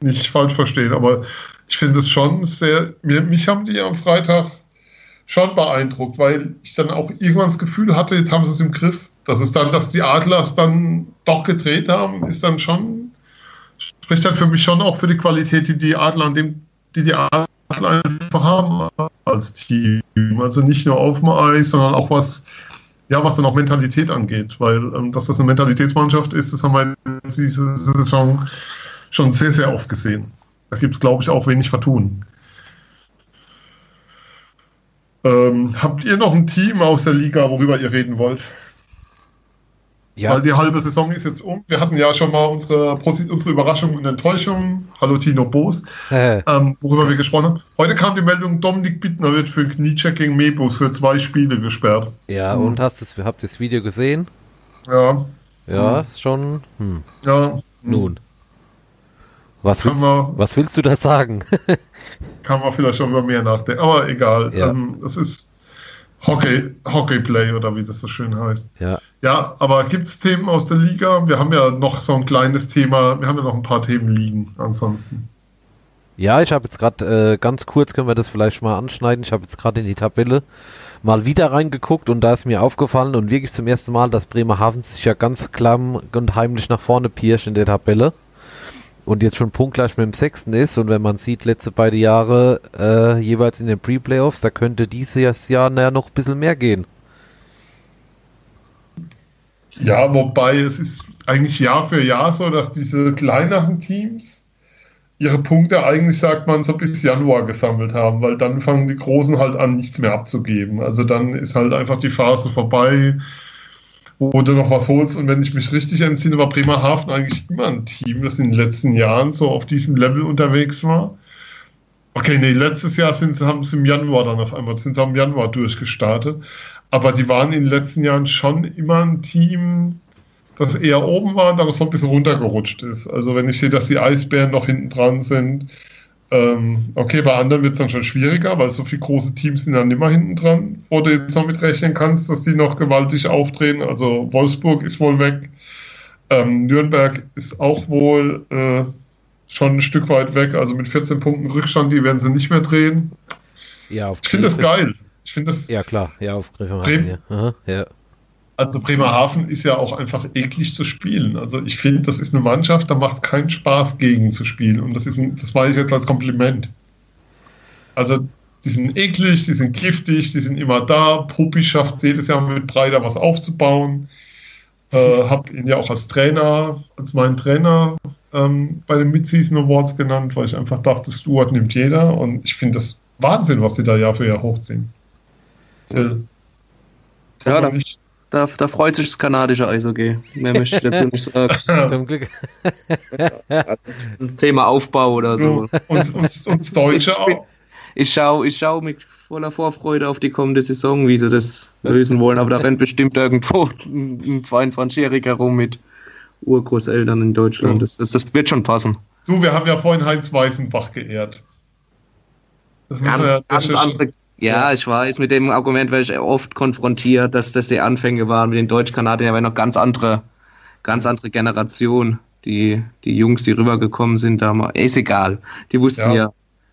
Nicht falsch verstehen, aber ich finde es schon sehr. Mich haben die am Freitag schon beeindruckt, weil ich dann auch irgendwann das Gefühl hatte, jetzt haben sie es im Griff. Dass es dann, dass die Adlers dann doch gedreht haben, ist dann schon, spricht dann für mich schon auch für die Qualität, die die Adler dem, die die Adler einfach haben als Team. Also nicht nur auf dem Eis, sondern auch was, ja, was dann auch Mentalität angeht, weil ähm, dass das eine Mentalitätsmannschaft ist, das haben wir diese Saison schon sehr, sehr oft gesehen. Da gibt es, glaube ich, auch wenig Vertun. Ähm, habt ihr noch ein Team aus der Liga, worüber ihr reden wollt? Ja. Weil die halbe Saison ist jetzt um. Wir hatten ja schon mal unsere, unsere Überraschung und Enttäuschung. Hallo Tino Boos, äh. ähm, worüber wir gesprochen haben. Heute kam die Meldung, Dominik Bittner wird für Kniecheck gegen Mebus für zwei Spiele gesperrt. Ja, hm. und hast das, habt ihr das Video gesehen? Ja. Ja, hm. schon. Hm. Ja. Nun. Was willst, man, was willst, du da sagen? kann man vielleicht schon über mehr nachdenken, aber egal. Ja. Ähm, es ist Hockey, Hockeyplay oder wie das so schön heißt. Ja, ja aber gibt es Themen aus der Liga? Wir haben ja noch so ein kleines Thema, wir haben ja noch ein paar Themen liegen ansonsten. Ja, ich habe jetzt gerade äh, ganz kurz, können wir das vielleicht mal anschneiden. Ich habe jetzt gerade in die Tabelle mal wieder reingeguckt und da ist mir aufgefallen und wirklich zum ersten Mal, dass Bremerhaven sich ja ganz klamm und heimlich nach vorne pirscht in der Tabelle und jetzt schon punktgleich mit dem Sechsten ist und wenn man sieht, letzte beide Jahre äh, jeweils in den Pre-Playoffs, da könnte dieses Jahr naja, noch ein bisschen mehr gehen. Ja, wobei es ist eigentlich Jahr für Jahr so, dass diese kleineren Teams ihre Punkte eigentlich, sagt man, so bis Januar gesammelt haben, weil dann fangen die Großen halt an, nichts mehr abzugeben. Also dann ist halt einfach die Phase vorbei wo du noch was holst. Und wenn ich mich richtig entsinne, war Bremerhaven eigentlich immer ein Team, das in den letzten Jahren so auf diesem Level unterwegs war. Okay, nee, letztes Jahr sind sie, haben sie im Januar dann auf einmal, sind sie im Januar durchgestartet. Aber die waren in den letzten Jahren schon immer ein Team, das eher oben war und dann so ein bisschen runtergerutscht ist. Also wenn ich sehe, dass die Eisbären noch hinten dran sind, ähm, okay, bei anderen wird es dann schon schwieriger, weil so viele große Teams sind dann immer hinten dran, wo du jetzt noch mit rechnen kannst, dass die noch gewaltig aufdrehen. Also Wolfsburg ist wohl weg. Ähm, Nürnberg ist auch wohl äh, schon ein Stück weit weg. Also mit 14 Punkten Rückstand, die werden sie nicht mehr drehen. Ja, ich finde das geil. Ich finde das. Ja, klar. Ja, auf Bremen, ja. Aha, ja. Also Bremerhaven ist ja auch einfach eklig zu spielen. Also ich finde, das ist eine Mannschaft, da macht es keinen Spaß, gegen zu spielen. Und das ist ein, das meine ich jetzt als Kompliment. Also die sind eklig, die sind giftig, die sind immer da. Puppi schafft jedes Jahr mit Breiter was aufzubauen. Äh, habe ihn ja auch als Trainer, als meinen Trainer ähm, bei den Mid-Season Awards genannt, weil ich einfach dachte, Stuart nimmt jeder. Und ich finde das Wahnsinn, was die da Jahr für Jahr hochziehen. Phil. ja, da, da, da, freut sich das kanadische Eishockey. Mehr möchte ich dazu nicht sagen. Zum Glück. Thema Aufbau oder so. Und, und, und Deutsche ich, auch. Ich schaue ich schau mit voller Vorfreude auf die kommende Saison, wie sie das lösen wollen. Aber da rennt bestimmt irgendwo ein 22-Jähriger rum mit Urgroßeltern in Deutschland. Das, das, das wird schon passen. Du, wir haben ja vorhin Heinz Weißenbach geehrt. Das ganz, ja, ganz andere, ja, ich weiß, mit dem Argument werde ich oft konfrontiert, dass das die Anfänge waren mit den Deutsch-Kanadiern, aber noch ganz andere, ganz andere Generation. Die, die Jungs, die rübergekommen sind, da ist egal. Die wussten ja, ja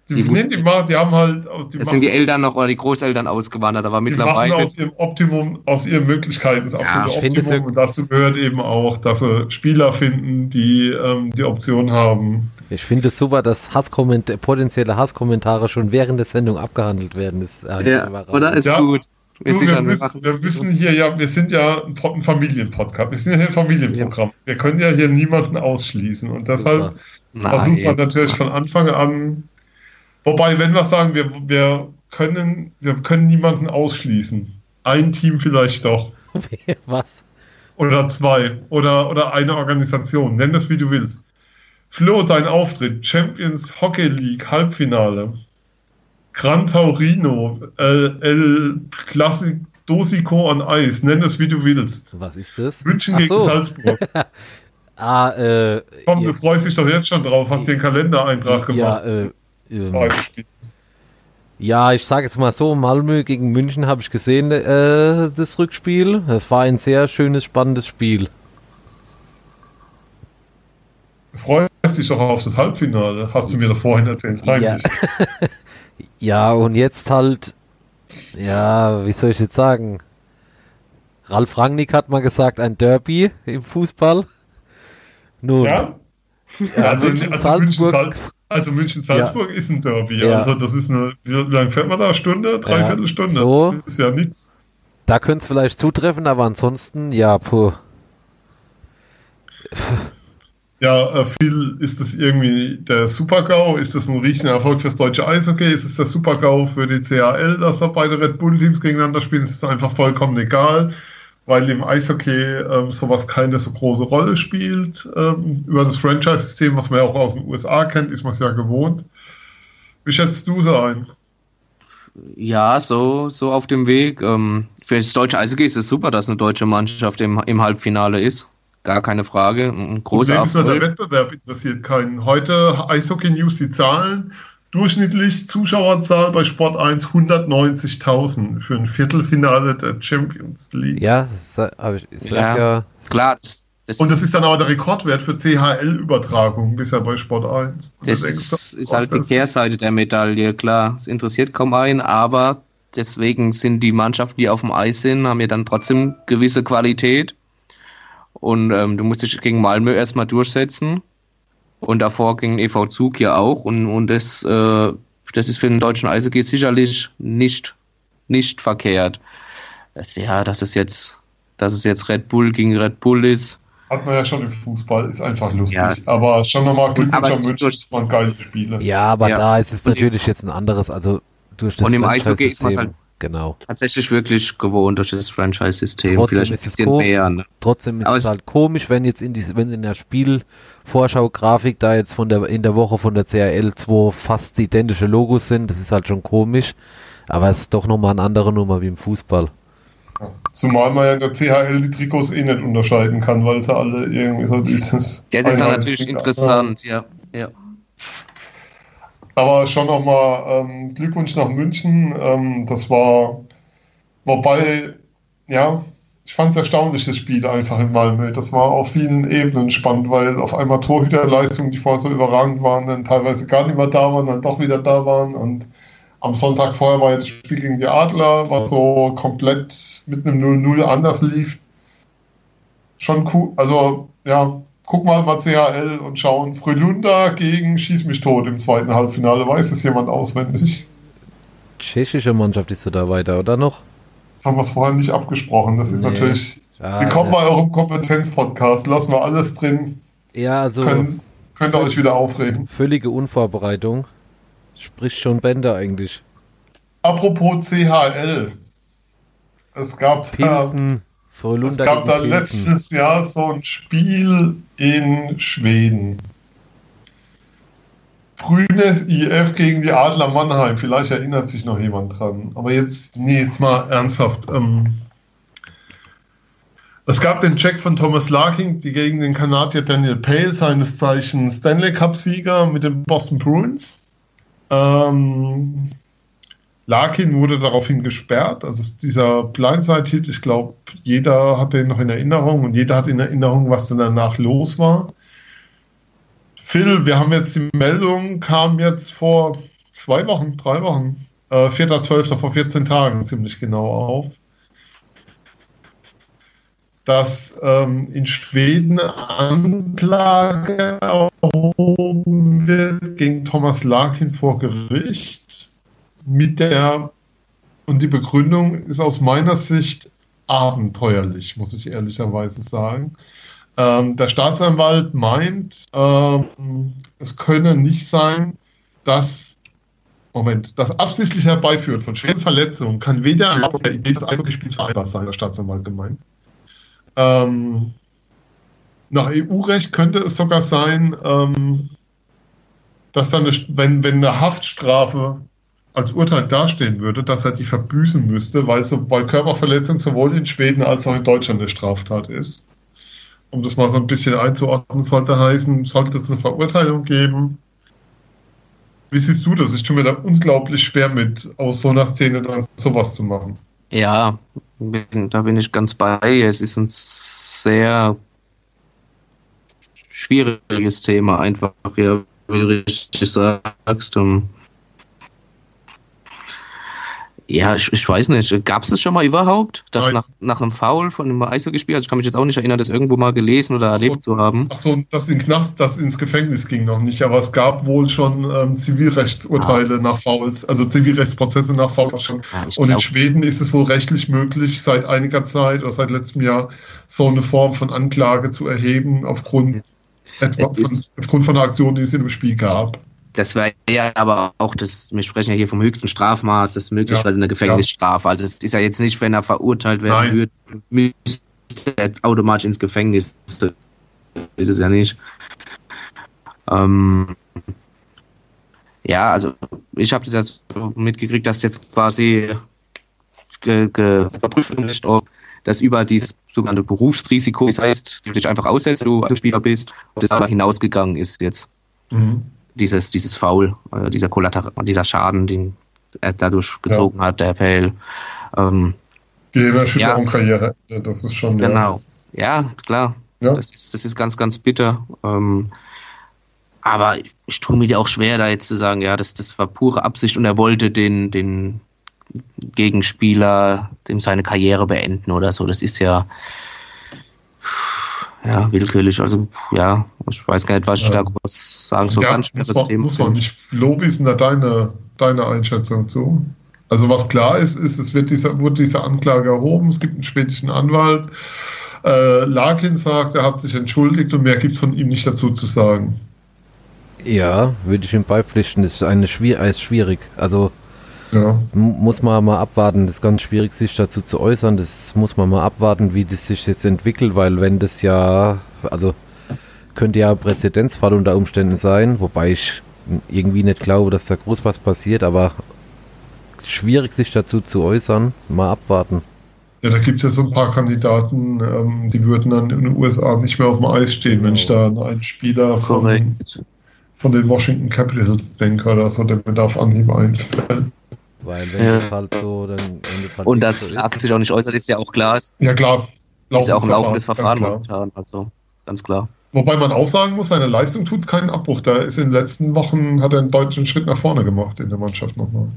die, die, nee, die, machen, die haben halt. Die das sind die Eltern noch oder die Großeltern ausgewandert, aber mittlerweile. Die machen aus ihrem Optimum, aus ihren Möglichkeiten das absolute ja, Optimum. Und dazu gehört eben auch, dass sie Spieler finden, die ähm, die Option haben. Ich finde es super, dass Hasskomment potenzielle Hasskommentare schon während der Sendung abgehandelt werden. Das ist ja, oder? Ist ja. gut. Du, wir, müssen, wir, müssen, hier ja, wir sind ja ein Familienpodcast, wir sind ja hier ein Familienprogramm. Ja. Wir können ja hier niemanden ausschließen und deshalb versucht man natürlich von Anfang an Wobei, wenn wir sagen, wir, wir, können, wir können niemanden ausschließen. Ein Team vielleicht doch. Was? Oder zwei. Oder, oder eine Organisation. Nenn das, wie du willst. Flo, dein Auftritt. Champions Hockey League Halbfinale. Gran Taurino. El, El Classic Dosico on Eis. Nenn das, wie du willst. Was ist das? München Ach gegen so. Salzburg. ah, äh, Komm, jetzt. du freust dich doch jetzt schon drauf. Hast dir einen Kalendereintrag gemacht. Ja, äh, ähm, ja, ich sage jetzt mal so, Malmö gegen München habe ich gesehen, äh, das Rückspiel. Das war ein sehr schönes, spannendes Spiel. Du freust dich doch auf das Halbfinale, hast du mir da vorhin erzählt. Ja. ja, und jetzt halt, ja, wie soll ich jetzt sagen? Ralf Rangnick hat mal gesagt, ein Derby im Fußball. Nun, ja? ja also, also Salzburg, München, also München-Salzburg ja. ist ein Derby. Ja. Also das ist eine, wie lange fährt man da? Stunde? Dreiviertelstunde? So. Das ist ja nichts. Da könnte es vielleicht zutreffen, aber ansonsten, ja, puh. Ja, äh, viel ist das irgendwie der Super-GAU? Ist das ein riesiger Erfolg fürs deutsche Eishockey? Ist es der Super-GAU für die CHL, dass da beide Red Bull-Teams gegeneinander spielen? Ist es einfach vollkommen egal? weil im Eishockey ähm, sowas keine so große Rolle spielt. Ähm, über das Franchise-System, was man ja auch aus den USA kennt, ist man es ja gewohnt. Wie schätzt du so ein? Ja, so, so auf dem Weg. Ähm, für das deutsche Eishockey ist es super, dass eine deutsche Mannschaft im, im Halbfinale ist. Gar keine Frage. Ein großer Problem ist, der Wettbewerb interessiert keinen. Heute Eishockey News die Zahlen. Durchschnittlich Zuschauerzahl bei Sport 1 190.000 für ein Viertelfinale der Champions League. Ja, aber ich sag ja, ja klar. Das, das und das ist dann aber der Rekordwert für CHL-Übertragung bisher bei Sport 1. Das, das ist, ist halt die Kehrseite der Medaille, klar. Es interessiert kaum einen, aber deswegen sind die Mannschaften, die auf dem Eis sind, haben ja dann trotzdem gewisse Qualität. Und ähm, du musst dich gegen Malmö erstmal durchsetzen. Und davor ging EV Zug ja auch. Und, und das, äh, das ist für den deutschen Eishockey sicherlich nicht, nicht verkehrt. Ja, dass es jetzt, dass es jetzt Red Bull gegen Red Bull ist. Hat man ja schon im Fußball, ist einfach lustig. Ja, aber schon nochmal Glückwunsch an München, es waren geile Spiele. Ja, aber ja. da ist es natürlich jetzt ein anderes, also durch das Und im Eishockey ist man halt genau. Tatsächlich wirklich gewohnt durch das Franchise-System. Trotzdem Vielleicht ist, es, mehr, ne? trotzdem ist es halt komisch, wenn jetzt in, die, wenn in der Spielvorschau-Grafik da jetzt von der, in der Woche von der CRL 2 fast identische Logos sind. Das ist halt schon komisch. Aber es ist doch nochmal eine andere Nummer wie im Fußball. Zumal man ja in der CHL die Trikots eh nicht unterscheiden kann, weil sie alle irgendwie so dieses. Das ist dann natürlich interessant, ja. ja. Aber schon nochmal ähm, Glückwunsch nach München. Ähm, das war, wobei, ja, ich fand es erstaunlich, das Spiel einfach in Malmö. Das war auf vielen Ebenen spannend, weil auf einmal Torhüterleistungen, die vorher so überragend waren, dann teilweise gar nicht mehr da waren, dann doch wieder da waren. Und am Sonntag vorher war das Spiel gegen die Adler, was so komplett mit einem 0-0 anders lief. Schon cool. Also, ja, gucken wir mal CHL und schauen. Frölunda gegen Schieß mich tot im zweiten Halbfinale. Weiß es jemand auswendig? Tschechische Mannschaft ist da weiter, oder noch? Das haben wir es vorher nicht abgesprochen. Das ist nee. natürlich. Ah, Willkommen ja. bei eurem Kompetenzpodcast. Lassen wir alles drin. Ja, also. Könnt, könnt ihr euch wieder aufregen. Völlige Unvorbereitung. Spricht schon Bände eigentlich. Apropos CHL. Es gab Pilsen, da, es gab da letztes Jahr so ein Spiel in Schweden. Grünes IF gegen die Adler Mannheim. Vielleicht erinnert sich noch jemand dran. Aber jetzt, nee, jetzt mal ernsthaft. Ähm, es gab den Check von Thomas Larkin die gegen den Kanadier Daniel Pale, seines Zeichens Stanley Cup-Sieger mit den Boston Bruins. Ähm, Larkin wurde daraufhin gesperrt. Also dieser Blindside-Hit, ich glaube, jeder hat den noch in Erinnerung und jeder hat in Erinnerung, was dann danach los war. Phil, wir haben jetzt die Meldung, kam jetzt vor zwei Wochen, drei Wochen, äh, 4.12. vor 14 Tagen ziemlich genau auf dass ähm, in Schweden Anklage erhoben wird gegen Thomas Larkin vor Gericht mit der und die Begründung ist aus meiner Sicht abenteuerlich, muss ich ehrlicherweise sagen. Ähm, der Staatsanwalt meint, ähm, es könne nicht sein, dass Moment, das absichtliche Herbeiführen von schweren Verletzungen kann weder mit der Idee des Eishockeyspiels vereinbar sein, der Staatsanwalt gemeint. Ähm, nach EU-Recht könnte es sogar sein, ähm, dass dann, eine, wenn, wenn eine Haftstrafe als Urteil dastehen würde, dass er die verbüßen müsste, weil, so, weil Körperverletzung sowohl in Schweden als auch in Deutschland eine Straftat ist. Um das mal so ein bisschen einzuordnen, sollte heißen, sollte es eine Verurteilung geben. Wie siehst du das? Ich tue mir da unglaublich schwer mit, aus so einer Szene dann sowas zu machen. Ja, da bin ich ganz bei. Es ist ein sehr schwieriges Thema, einfach, ja, wie du richtig sagst. Um, ja, ich, ich weiß nicht. Gab es das schon mal überhaupt, dass nach, nach einem Foul von einem Eishockeyspiel, also ich kann mich jetzt auch nicht erinnern, das irgendwo mal gelesen oder erlebt so, zu haben. Achso, dass in Knast, das ins Gefängnis ging noch nicht, aber es gab wohl schon ähm, Zivilrechtsurteile ah. nach Fouls, also Zivilrechtsprozesse nach Fouls. Ja, Und in Schweden ist es wohl rechtlich möglich, seit einiger Zeit oder seit letztem Jahr so eine Form von Anklage zu erheben aufgrund, etwa, von, aufgrund von einer Aktion, die es in dem Spiel gab. Das wäre ja aber auch das, wir sprechen ja hier vom höchsten Strafmaß, das ist möglich, ja. weil eine Gefängnisstrafe. Also es ist ja jetzt nicht, wenn er verurteilt werden würde, müsste er automatisch ins Gefängnis. Das ist es ja nicht. Ähm, ja, also ich habe das jetzt mitgekriegt, dass jetzt quasi überprüft wird, ob das über dieses sogenannte Berufsrisiko, das heißt, du dich einfach aussetzt, du Spieler bist, ob das aber hinausgegangen ist jetzt. Mhm dieses, dieses Foul, äh, dieser Kollater dieser Schaden, den er dadurch gezogen ja. hat, der Appell. Ähm, Gehirnerschütterung-Karriere, ja. das ist schon. Genau, ja, ja klar. Das, ist, das ist ganz, ganz bitter. Ähm, aber ich, ich tue mir auch schwer, da jetzt zu sagen, ja, das, das war pure Absicht und er wollte den, den Gegenspieler, dem seine Karriere beenden oder so. Das ist ja ja, willkürlich. Also, ja, ich weiß gar nicht, was ich da groß sagen soll. Ja, ganz schweres muss Thema. Muss man nicht. Flo, wie ist denn da deine, deine Einschätzung zu? Also, was klar ist, ist, es wird dieser, wurde diese Anklage erhoben, es gibt einen schwedischen Anwalt. Äh, Larkin sagt, er hat sich entschuldigt und mehr gibt es von ihm nicht dazu zu sagen. Ja, würde ich ihm beipflichten, das ist eine schwierig, ist schwierig. Also, ja. Muss man mal abwarten, das ist ganz schwierig, sich dazu zu äußern. Das muss man mal abwarten, wie das sich jetzt entwickelt, weil wenn das ja, also könnte ja Präzedenzfall unter Umständen sein, wobei ich irgendwie nicht glaube, dass da groß was passiert, aber schwierig sich dazu zu äußern, mal abwarten. Ja, da gibt es ja so ein paar Kandidaten, ähm, die würden dann in den USA nicht mehr auf dem Eis stehen, wenn ich da an einen Spieler von, von den Washington Capitals denke oder so, der mir da auf Anhieb einfällt. Weil wenn ja. das halt so, dann. Wenn das halt Und das so ist, sich auch nicht äußert, ist ja auch klar. Ist, ja, klar. Ist ja auch ein laufendes Verfahren momentan, also ganz klar. Wobei man auch sagen muss, seine Leistung tut es keinen Abbruch. Da ist in den letzten Wochen, hat er einen deutschen Schritt nach vorne gemacht in der Mannschaft nochmal.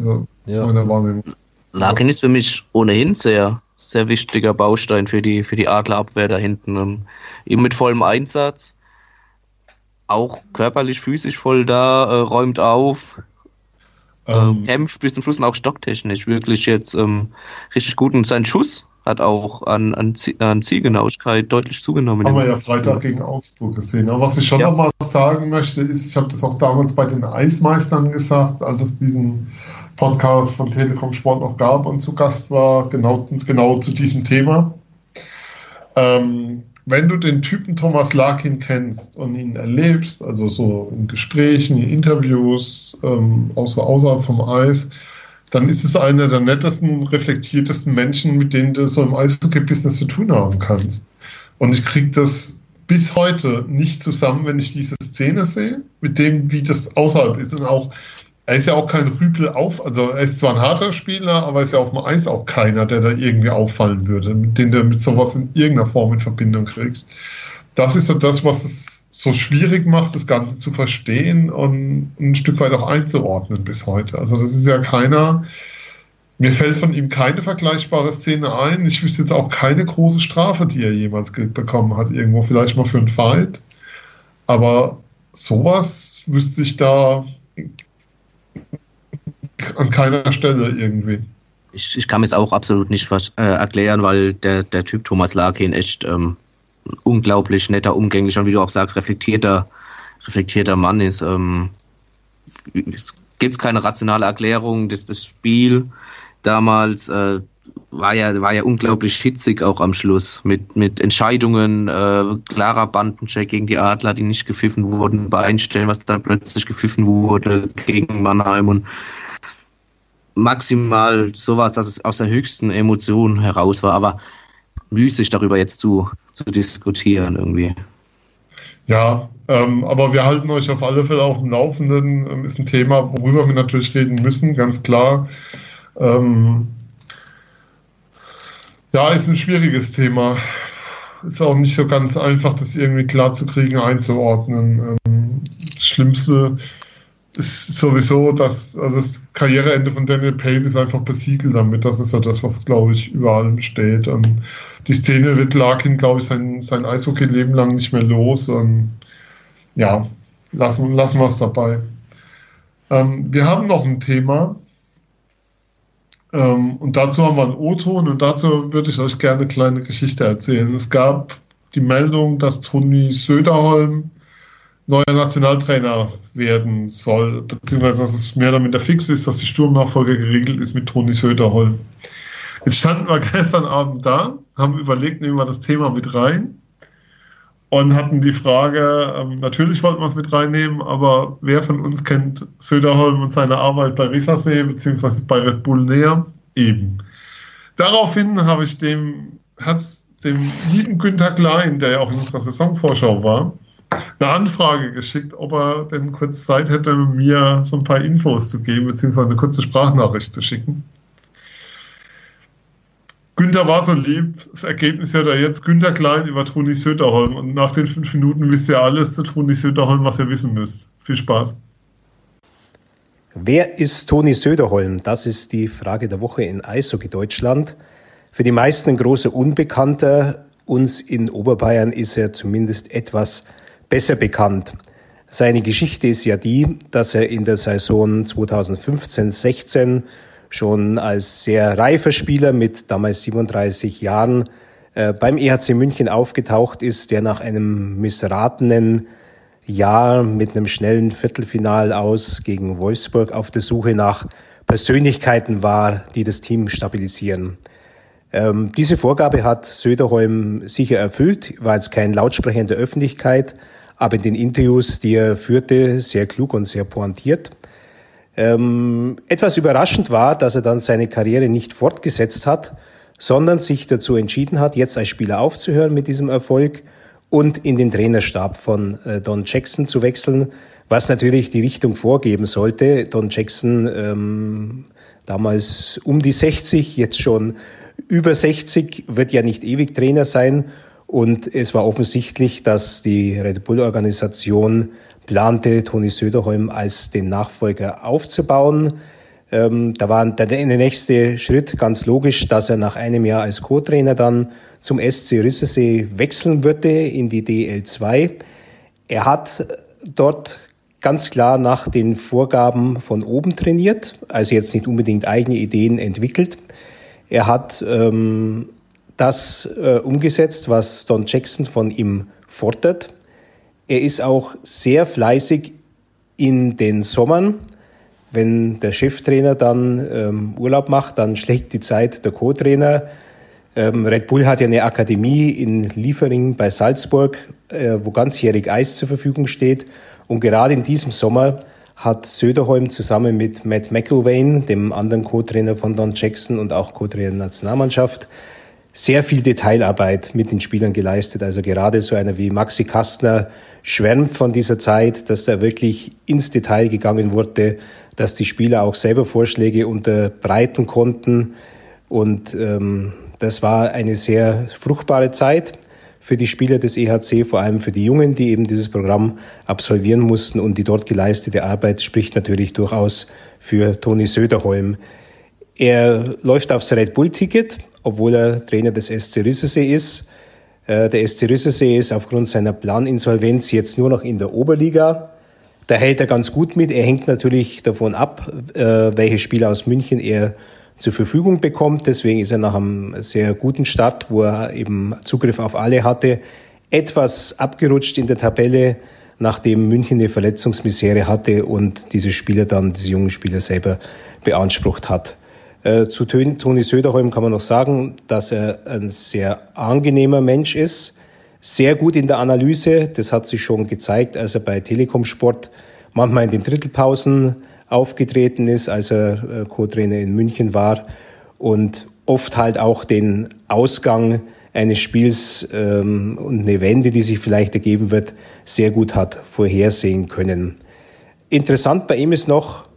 Also, ja. meine Wahrnehmung. Larkin ist für mich ohnehin sehr, sehr wichtiger Baustein für die, für die Adlerabwehr da hinten. Und eben mit vollem Einsatz, auch körperlich, physisch voll da, äh, räumt auf, ähm, kämpft bis zum Schluss und auch stocktechnisch wirklich jetzt ähm, richtig gut. Und sein Schuss hat auch an, an, an Zielgenauigkeit deutlich zugenommen. Haben wir ja Freitag gegen Augsburg gesehen. Aber was ich schon ja. noch sagen möchte, ist, ich habe das auch damals bei den Eismeistern gesagt, als es diesen Podcast von Telekom Sport noch gab und zu Gast war, genau, genau zu diesem Thema. Ähm, wenn du den Typen Thomas Larkin kennst und ihn erlebst, also so in Gesprächen, in Interviews, ähm, außer, außerhalb vom Eis, dann ist es einer der nettesten, reflektiertesten Menschen, mit denen du so im Eishockey-Business zu tun haben kannst. Und ich kriege das bis heute nicht zusammen, wenn ich diese Szene sehe, mit dem, wie das außerhalb ist. Und auch, er ist ja auch kein Rüpel auf, also er ist zwar ein harter Spieler, aber er ist ja auf dem Eis auch keiner, der da irgendwie auffallen würde, dem du mit sowas in irgendeiner Form in Verbindung kriegst. Das ist so das, was es so schwierig macht, das Ganze zu verstehen und ein Stück weit auch einzuordnen bis heute. Also das ist ja keiner, mir fällt von ihm keine vergleichbare Szene ein. Ich wüsste jetzt auch keine große Strafe, die er jemals bekommen hat. Irgendwo vielleicht mal für einen Fight. Aber sowas wüsste ich da an keiner Stelle irgendwie. Ich, ich kann es auch absolut nicht was, äh, erklären, weil der, der Typ Thomas Larkin echt ähm, unglaublich netter, umgänglicher und wie du auch sagst, reflektierter, reflektierter Mann ist. Ähm, es gibt keine rationale Erklärung, dass das Spiel damals äh, war ja war ja unglaublich hitzig auch am Schluss mit mit Entscheidungen äh, klarer Bandencheck gegen die Adler, die nicht gepfiffen wurden, bei Einstellen, was dann plötzlich gepfiffen wurde gegen Mannheim und maximal sowas, dass es aus der höchsten Emotion heraus war, aber müßig darüber jetzt zu, zu diskutieren irgendwie. Ja, ähm, aber wir halten euch auf alle Fälle auf dem Laufenden. Ähm, ist ein Thema, worüber wir natürlich reden müssen, ganz klar. Ähm, ja, ist ein schwieriges Thema. Ist auch nicht so ganz einfach, das irgendwie klar zu kriegen, einzuordnen. Ähm, das Schlimmste ist sowieso, dass also das Karriereende von Daniel Payne ist einfach besiegelt damit. Das ist ja das, was, glaube ich, über allem steht. Und die Szene wird Larkin, glaube ich, sein, sein Eishockey-Leben lang nicht mehr los. Und ja, lassen, lassen wir es dabei. Ähm, wir haben noch ein Thema, ähm, und dazu haben wir einen O-Ton und dazu würde ich euch gerne eine kleine Geschichte erzählen. Es gab die Meldung, dass Toni Söderholm neuer Nationaltrainer werden soll, beziehungsweise dass es mehr oder minder fix ist, dass die Sturmnachfolge geregelt ist mit Toni Söderholm. Jetzt standen wir gestern Abend da, haben überlegt, nehmen wir das Thema mit rein und hatten die Frage, ähm, natürlich wollten wir es mit reinnehmen, aber wer von uns kennt Söderholm und seine Arbeit bei Rissersee beziehungsweise bei Red Bull näher? Eben. Daraufhin habe ich dem, Herz, dem lieben Günther Klein, der ja auch in unserer Saisonvorschau war, eine Anfrage geschickt, ob er denn kurz Zeit hätte, mir so ein paar Infos zu geben, beziehungsweise eine kurze Sprachnachricht zu schicken. Günther war so lieb. Das Ergebnis hört er jetzt. Günther Klein über Toni Söderholm. Und nach den fünf Minuten wisst ihr alles zu Toni Söderholm, was ihr wissen müsst. Viel Spaß. Wer ist Toni Söderholm? Das ist die Frage der Woche in Eishockey Deutschland. Für die meisten ein großer Unbekannter. Uns in Oberbayern ist er zumindest etwas besser bekannt. Seine Geschichte ist ja die, dass er in der Saison 2015-16 schon als sehr reifer Spieler mit damals 37 Jahren äh, beim EHC München aufgetaucht ist, der nach einem missratenen Jahr mit einem schnellen Viertelfinal aus gegen Wolfsburg auf der Suche nach Persönlichkeiten war, die das Team stabilisieren. Ähm, diese Vorgabe hat Söderholm sicher erfüllt, war jetzt kein Lautsprecher in der Öffentlichkeit, aber in den Interviews, die er führte, sehr klug und sehr pointiert. Ähm, etwas überraschend war, dass er dann seine Karriere nicht fortgesetzt hat, sondern sich dazu entschieden hat, jetzt als Spieler aufzuhören mit diesem Erfolg und in den Trainerstab von äh, Don Jackson zu wechseln, was natürlich die Richtung vorgeben sollte. Don Jackson ähm, damals um die 60, jetzt schon über 60, wird ja nicht ewig Trainer sein. Und es war offensichtlich, dass die Red Bull-Organisation plante, Toni Söderholm als den Nachfolger aufzubauen. Ähm, da war der, der nächste Schritt ganz logisch, dass er nach einem Jahr als Co-Trainer dann zum SC Rüsselsee wechseln würde in die DL2. Er hat dort ganz klar nach den Vorgaben von oben trainiert, also jetzt nicht unbedingt eigene Ideen entwickelt. Er hat ähm, das äh, umgesetzt, was Don Jackson von ihm fordert. Er ist auch sehr fleißig in den Sommern wenn der Cheftrainer dann ähm, Urlaub macht, dann schlägt die Zeit der Co-Trainer. Ähm, Red Bull hat ja eine Akademie in Liefering bei Salzburg, äh, wo ganzjährig Eis zur Verfügung steht. Und gerade in diesem Sommer hat Söderholm zusammen mit Matt McIlvain, dem anderen Co-Trainer von Don Jackson und auch Co-Trainer der Nationalmannschaft, sehr viel Detailarbeit mit den Spielern geleistet. Also gerade so einer wie Maxi Kastner schwärmt von dieser Zeit, dass da wirklich ins Detail gegangen wurde, dass die Spieler auch selber Vorschläge unterbreiten konnten. Und ähm, das war eine sehr fruchtbare Zeit für die Spieler des EHC, vor allem für die Jungen, die eben dieses Programm absolvieren mussten. Und die dort geleistete Arbeit spricht natürlich durchaus für Toni Söderholm. Er läuft aufs Red Bull-Ticket, obwohl er Trainer des SC Rissesee ist. Äh, der SC Rissesee ist aufgrund seiner Planinsolvenz jetzt nur noch in der Oberliga. Da hält er ganz gut mit. Er hängt natürlich davon ab, äh, welche Spieler aus München er zur Verfügung bekommt. Deswegen ist er nach einem sehr guten Start, wo er eben Zugriff auf alle hatte, etwas abgerutscht in der Tabelle, nachdem München eine Verletzungsmisere hatte und diese Spieler dann, diese jungen Spieler selber beansprucht hat. Äh, zu Toni Söderholm kann man noch sagen, dass er ein sehr angenehmer Mensch ist, sehr gut in der Analyse. Das hat sich schon gezeigt, als er bei Telekom Sport manchmal in den Drittelpausen aufgetreten ist, als er äh, Co-Trainer in München war und oft halt auch den Ausgang eines Spiels ähm, und eine Wende, die sich vielleicht ergeben wird, sehr gut hat vorhersehen können. Interessant bei ihm ist noch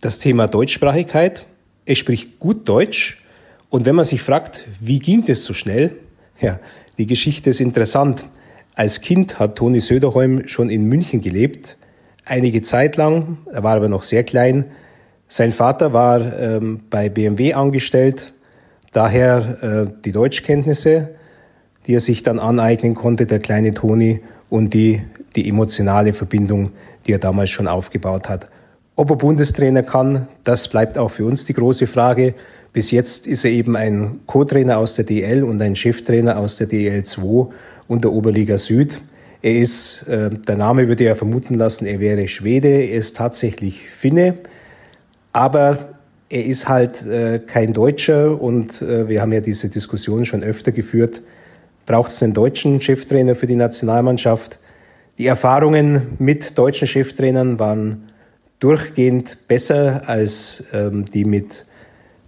das Thema Deutschsprachigkeit. Er spricht gut Deutsch und wenn man sich fragt, wie ging das so schnell? Ja, die Geschichte ist interessant. Als Kind hat Toni Söderholm schon in München gelebt einige Zeit lang. Er war aber noch sehr klein. Sein Vater war ähm, bei BMW angestellt, daher äh, die Deutschkenntnisse, die er sich dann aneignen konnte, der kleine Toni, und die, die emotionale Verbindung, die er damals schon aufgebaut hat. Ob er Bundestrainer kann, das bleibt auch für uns die große Frage. Bis jetzt ist er eben ein Co-Trainer aus der DL und ein Cheftrainer aus der DL 2 und der Oberliga Süd. Er ist, äh, der Name würde ja vermuten lassen, er wäre Schwede, er ist tatsächlich Finne, aber er ist halt äh, kein Deutscher und äh, wir haben ja diese Diskussion schon öfter geführt. Braucht es einen deutschen Cheftrainer für die Nationalmannschaft? Die Erfahrungen mit deutschen Cheftrainern waren durchgehend besser als ähm, die mit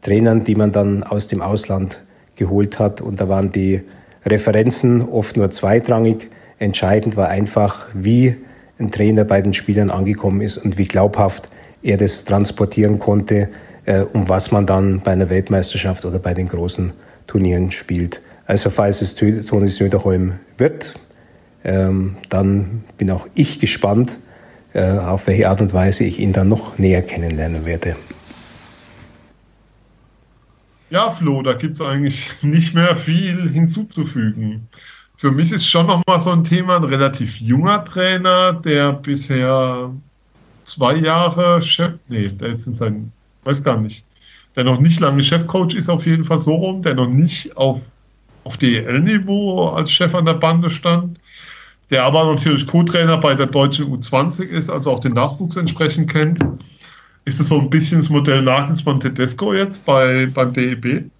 Trainern, die man dann aus dem Ausland geholt hat. Und da waren die Referenzen oft nur zweitrangig. Entscheidend war einfach, wie ein Trainer bei den Spielern angekommen ist und wie glaubhaft er das transportieren konnte, äh, um was man dann bei einer Weltmeisterschaft oder bei den großen Turnieren spielt. Also falls es Toni Söderholm wird, ähm, dann bin auch ich gespannt, auf welche Art und Weise ich ihn dann noch näher kennenlernen werde. Ja, Flo, da gibt es eigentlich nicht mehr viel hinzuzufügen für mich ist schon nochmal so ein Thema, ein relativ junger Trainer, der bisher zwei Jahre Chef, nee, der jetzt in sein, weiß gar nicht, der noch nicht lange Chefcoach ist, auf jeden Fall so rum, der noch nicht auf, auf DEL-Niveau als Chef an der Bande stand, der aber natürlich Co-Trainer bei der deutschen U20 ist, also auch den Nachwuchs entsprechend kennt. Ist das so ein bisschen das Modell Nagelsmann Tedesco jetzt bei, beim DEB?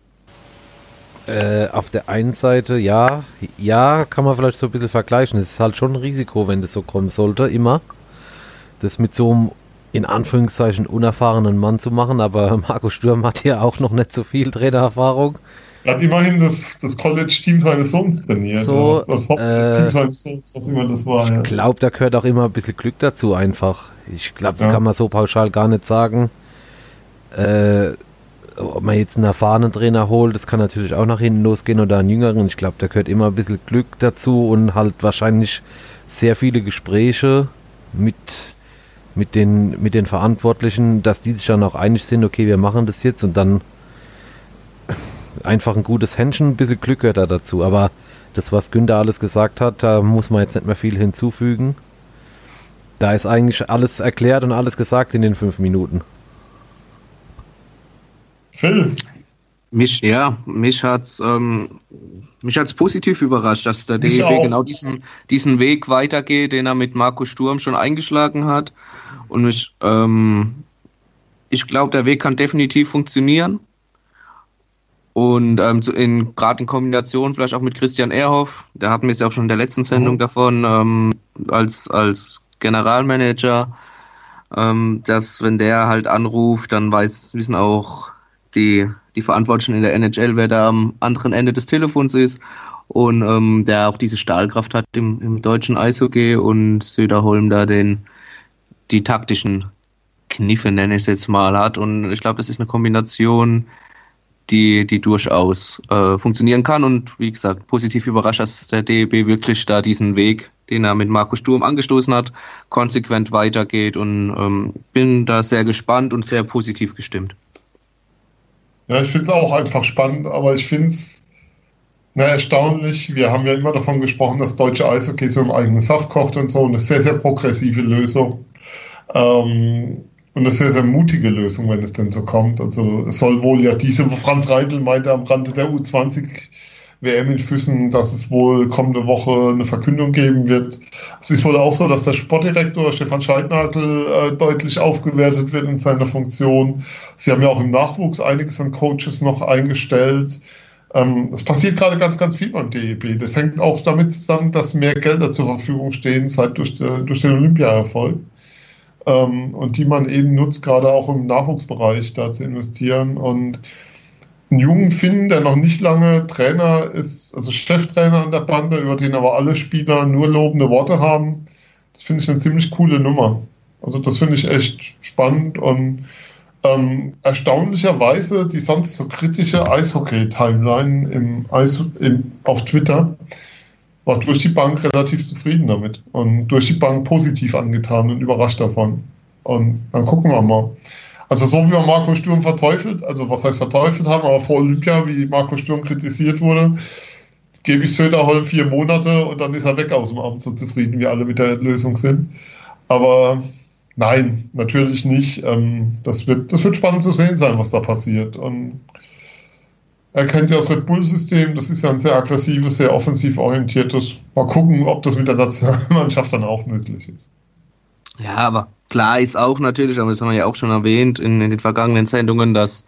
Äh, auf der einen Seite, ja, ja, kann man vielleicht so ein bisschen vergleichen. Es ist halt schon ein Risiko, wenn das so kommen sollte, immer. Das mit so einem, in Anführungszeichen, unerfahrenen Mann zu machen, aber Marco Sturm hat ja auch noch nicht so viel Trainererfahrung. Er hat immerhin das, das College-Team seines Sohns trainiert. So, das, das äh, Team seines Sohns, was immer das war. Ich ja. glaube, da gehört auch immer ein bisschen Glück dazu einfach. Ich glaube, das ja. kann man so pauschal gar nicht sagen. Äh, ob man jetzt einen erfahrenen Trainer holt, das kann natürlich auch nach hinten losgehen oder einen jüngeren. Ich glaube, da gehört immer ein bisschen Glück dazu und halt wahrscheinlich sehr viele Gespräche mit, mit, den, mit den Verantwortlichen, dass die sich dann auch einig sind, okay, wir machen das jetzt und dann einfach ein gutes Händchen, ein bisschen Glück gehört da dazu. Aber das, was Günther alles gesagt hat, da muss man jetzt nicht mehr viel hinzufügen. Da ist eigentlich alles erklärt und alles gesagt in den fünf Minuten. Phil. Mich, ja, mich hat's, ähm, mich hat's positiv überrascht, dass der DEB genau diesen, diesen Weg weitergeht, den er mit Marco Sturm schon eingeschlagen hat. Und ich, ähm, ich glaube, der Weg kann definitiv funktionieren. Und ähm, in, gerade in Kombination vielleicht auch mit Christian Ehrhoff, da hatten wir es ja auch schon in der letzten Sendung mhm. davon, ähm, als, als Generalmanager, ähm, dass wenn der halt anruft, dann weiß, wissen auch die, die Verantwortlichen in der NHL, wer da am anderen Ende des Telefons ist und ähm, der auch diese Stahlkraft hat im, im deutschen Eishockey und Söderholm da den die taktischen Kniffe, nenne ich es jetzt mal, hat. Und ich glaube, das ist eine Kombination, die, die durchaus äh, funktionieren kann. Und wie gesagt, positiv überrascht, dass der DEB wirklich da diesen Weg, den er mit Markus Sturm angestoßen hat, konsequent weitergeht. Und ähm, bin da sehr gespannt und sehr positiv gestimmt. Ja, ich finde es auch einfach spannend, aber ich finde es erstaunlich. Wir haben ja immer davon gesprochen, dass deutsche Eishockey so im eigenen Saft kocht und so. Und eine sehr, sehr progressive Lösung. Ähm, und eine sehr, sehr mutige Lösung, wenn es denn so kommt. Also es soll wohl ja diese, Franz Reitel meinte am Rande der U20 WM in Füssen, dass es wohl kommende Woche eine Verkündung geben wird. Es ist wohl auch so, dass der Sportdirektor Stefan Scheidnagel äh, deutlich aufgewertet wird in seiner Funktion. Sie haben ja auch im Nachwuchs einiges an Coaches noch eingestellt. Ähm, es passiert gerade ganz, ganz viel beim DEB. Das hängt auch damit zusammen, dass mehr Gelder zur Verfügung stehen seit durch, de, durch den Olympiaerfolg. Ähm, und die man eben nutzt, gerade auch im Nachwuchsbereich da zu investieren. Und einen jungen Finn, der noch nicht lange Trainer ist, also Cheftrainer an der Bande, über den aber alle Spieler nur lobende Worte haben. Das finde ich eine ziemlich coole Nummer. Also das finde ich echt spannend und ähm, erstaunlicherweise die sonst so kritische Eishockey-Timeline im Eis, im, auf Twitter war durch die Bank relativ zufrieden damit und durch die Bank positiv angetan und überrascht davon. Und dann gucken wir mal. Also so wie wir Marco Sturm verteufelt, also was heißt verteufelt haben, aber vor Olympia, wie Marco Sturm kritisiert wurde, gebe ich Söderholm vier Monate und dann ist er weg aus dem Amt, so zufrieden wie alle mit der Lösung sind. Aber nein, natürlich nicht. Ähm, das, wird, das wird spannend zu sehen sein, was da passiert. Und er kennt ja das Red Bull-System, das ist ja ein sehr aggressives, sehr offensiv orientiertes. Mal gucken, ob das mit der Nationalmannschaft dann auch möglich ist. Ja, aber klar ist auch natürlich, aber das haben wir ja auch schon erwähnt in, in den vergangenen Sendungen, dass,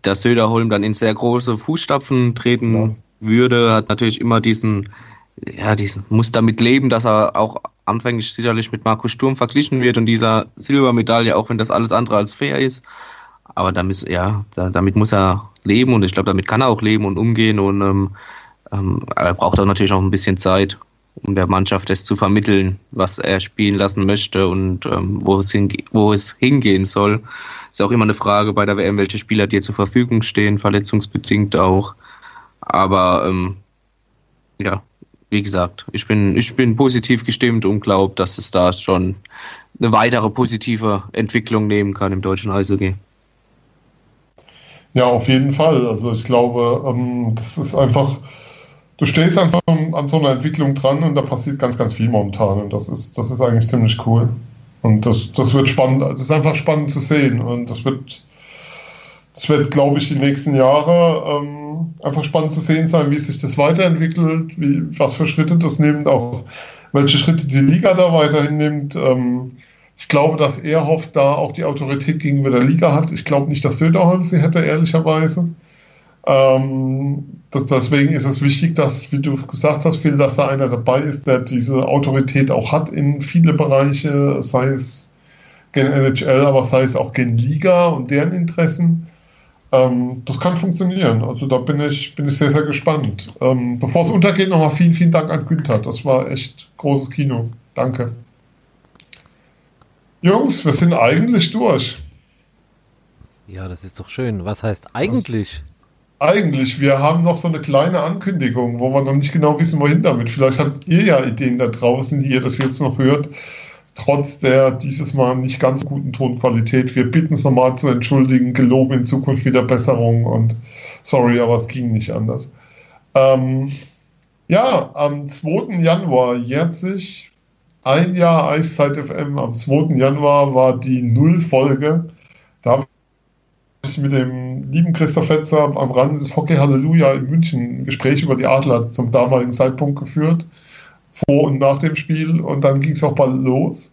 dass Söderholm dann in sehr große Fußstapfen treten ja. würde, hat natürlich immer diesen, ja, diesen, muss damit leben, dass er auch anfänglich sicherlich mit Markus Sturm verglichen wird und dieser Silbermedaille, auch wenn das alles andere als fair ist. Aber damit, ja, da, damit muss er leben und ich glaube, damit kann er auch leben und umgehen und ähm, ähm, er braucht auch natürlich auch ein bisschen Zeit um der Mannschaft es zu vermitteln, was er spielen lassen möchte und ähm, wo, es wo es hingehen soll. Ist auch immer eine Frage bei der WM, welche Spieler dir zur Verfügung stehen, verletzungsbedingt auch. Aber ähm, ja, wie gesagt, ich bin, ich bin positiv gestimmt und glaube, dass es da schon eine weitere positive Entwicklung nehmen kann im deutschen Eishockey. Ja, auf jeden Fall. Also ich glaube, ähm, das ist einfach du stehst an so, an so, einer Entwicklung dran und da passiert ganz, ganz viel momentan. Und das ist, das ist eigentlich ziemlich cool. Und das, das wird spannend, das ist einfach spannend zu sehen. Und das wird, das wird, glaube ich, die nächsten Jahre ähm, einfach spannend zu sehen sein, wie sich das weiterentwickelt, wie, was für Schritte das nimmt, auch welche Schritte die Liga da weiterhin nimmt. Ähm, ich glaube, dass Erhoff da auch die Autorität gegenüber der Liga hat. Ich glaube nicht, dass Söderholm sie hätte, ehrlicherweise. Ähm, das, deswegen ist es wichtig, dass, wie du gesagt hast, Phil, dass da einer dabei ist, der diese Autorität auch hat in viele Bereiche, sei es gen NHL, aber sei es auch gen Liga und deren Interessen. Ähm, das kann funktionieren. Also da bin ich, bin ich sehr, sehr gespannt. Ähm, bevor es untergeht, nochmal vielen, vielen Dank an Günther. Das war echt großes Kino. Danke. Jungs, wir sind eigentlich durch. Ja, das ist doch schön. Was heißt eigentlich? Das eigentlich, wir haben noch so eine kleine Ankündigung, wo wir noch nicht genau wissen, wohin damit. Vielleicht habt ihr ja Ideen da draußen, die ihr das jetzt noch hört, trotz der dieses Mal nicht ganz guten Tonqualität. Wir bitten es nochmal zu entschuldigen, geloben in Zukunft wieder Besserung und sorry, aber es ging nicht anders. Ähm, ja, am 2. Januar jährt sich ein Jahr Eiszeit FM. Am 2. Januar war die Nullfolge. Da habe ich mit dem lieben Christoph Fetzer am Rande des Hockey Halleluja in München ein Gespräch über die Adler zum damaligen Zeitpunkt geführt, vor und nach dem Spiel und dann ging es auch bald los.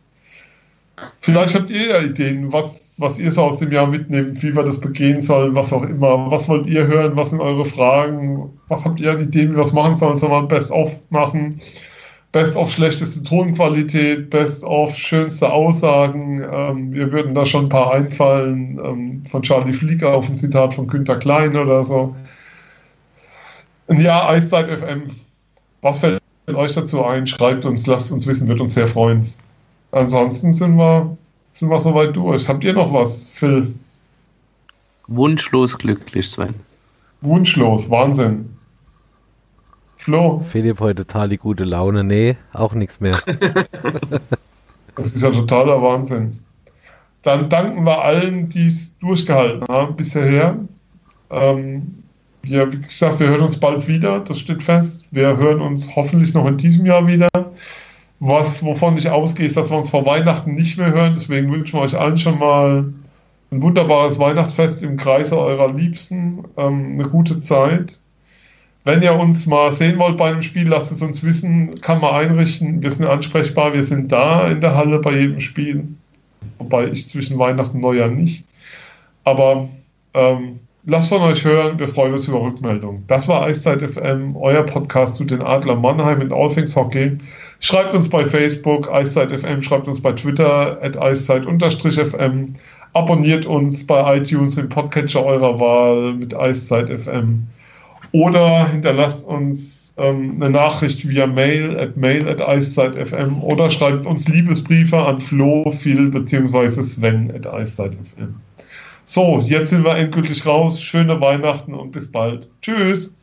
Vielleicht habt ihr ja Ideen, was, was ihr so aus dem Jahr mitnehmt, wie wir das begehen sollen, was auch immer. Was wollt ihr hören? Was sind eure Fragen? Was habt ihr an Ideen, wie wir es machen sollen? Sollen wir Best-of machen? Best of schlechteste Tonqualität, Best of schönste Aussagen. Ähm, wir würden da schon ein paar einfallen. Ähm, von Charlie Flieger auf ein Zitat von Günter Klein oder so. Jahr Eiszeit FM. Was fällt euch dazu ein? Schreibt uns, lasst uns wissen, wird uns sehr freuen. Ansonsten sind wir, sind wir soweit durch. Habt ihr noch was, Phil? Wunschlos glücklich, Sven. Wunschlos, Wahnsinn. Flo. Philipp heute total die gute Laune. Nee, auch nichts mehr. das ist ja totaler Wahnsinn. Dann danken wir allen, die es durchgehalten haben bisher. Ähm, wir, wie gesagt, wir hören uns bald wieder, das steht fest. Wir hören uns hoffentlich noch in diesem Jahr wieder. Was, wovon ich ausgehe, ist, dass wir uns vor Weihnachten nicht mehr hören. Deswegen wünschen wir euch allen schon mal ein wunderbares Weihnachtsfest im Kreise eurer Liebsten. Ähm, eine gute Zeit. Wenn ihr uns mal sehen wollt bei einem Spiel, lasst es uns wissen, kann man einrichten. Wir sind ansprechbar, wir sind da in der Halle bei jedem Spiel. Wobei ich zwischen Weihnachten und Neujahr nicht. Aber ähm, lasst von euch hören, wir freuen uns über Rückmeldungen. Das war Eiszeit FM, euer Podcast zu den Adler Mannheim in All Things Hockey. Schreibt uns bei Facebook, Eiszeit FM, schreibt uns bei Twitter, at Eiszeit-FM. Abonniert uns bei iTunes im Podcatcher eurer Wahl mit Eiszeit FM oder hinterlasst uns ähm, eine Nachricht via Mail at mail at eiszeit.fm oder schreibt uns Liebesbriefe an Flo, Phil bzw. Sven at eiszeit.fm. So, jetzt sind wir endgültig raus. Schöne Weihnachten und bis bald. Tschüss.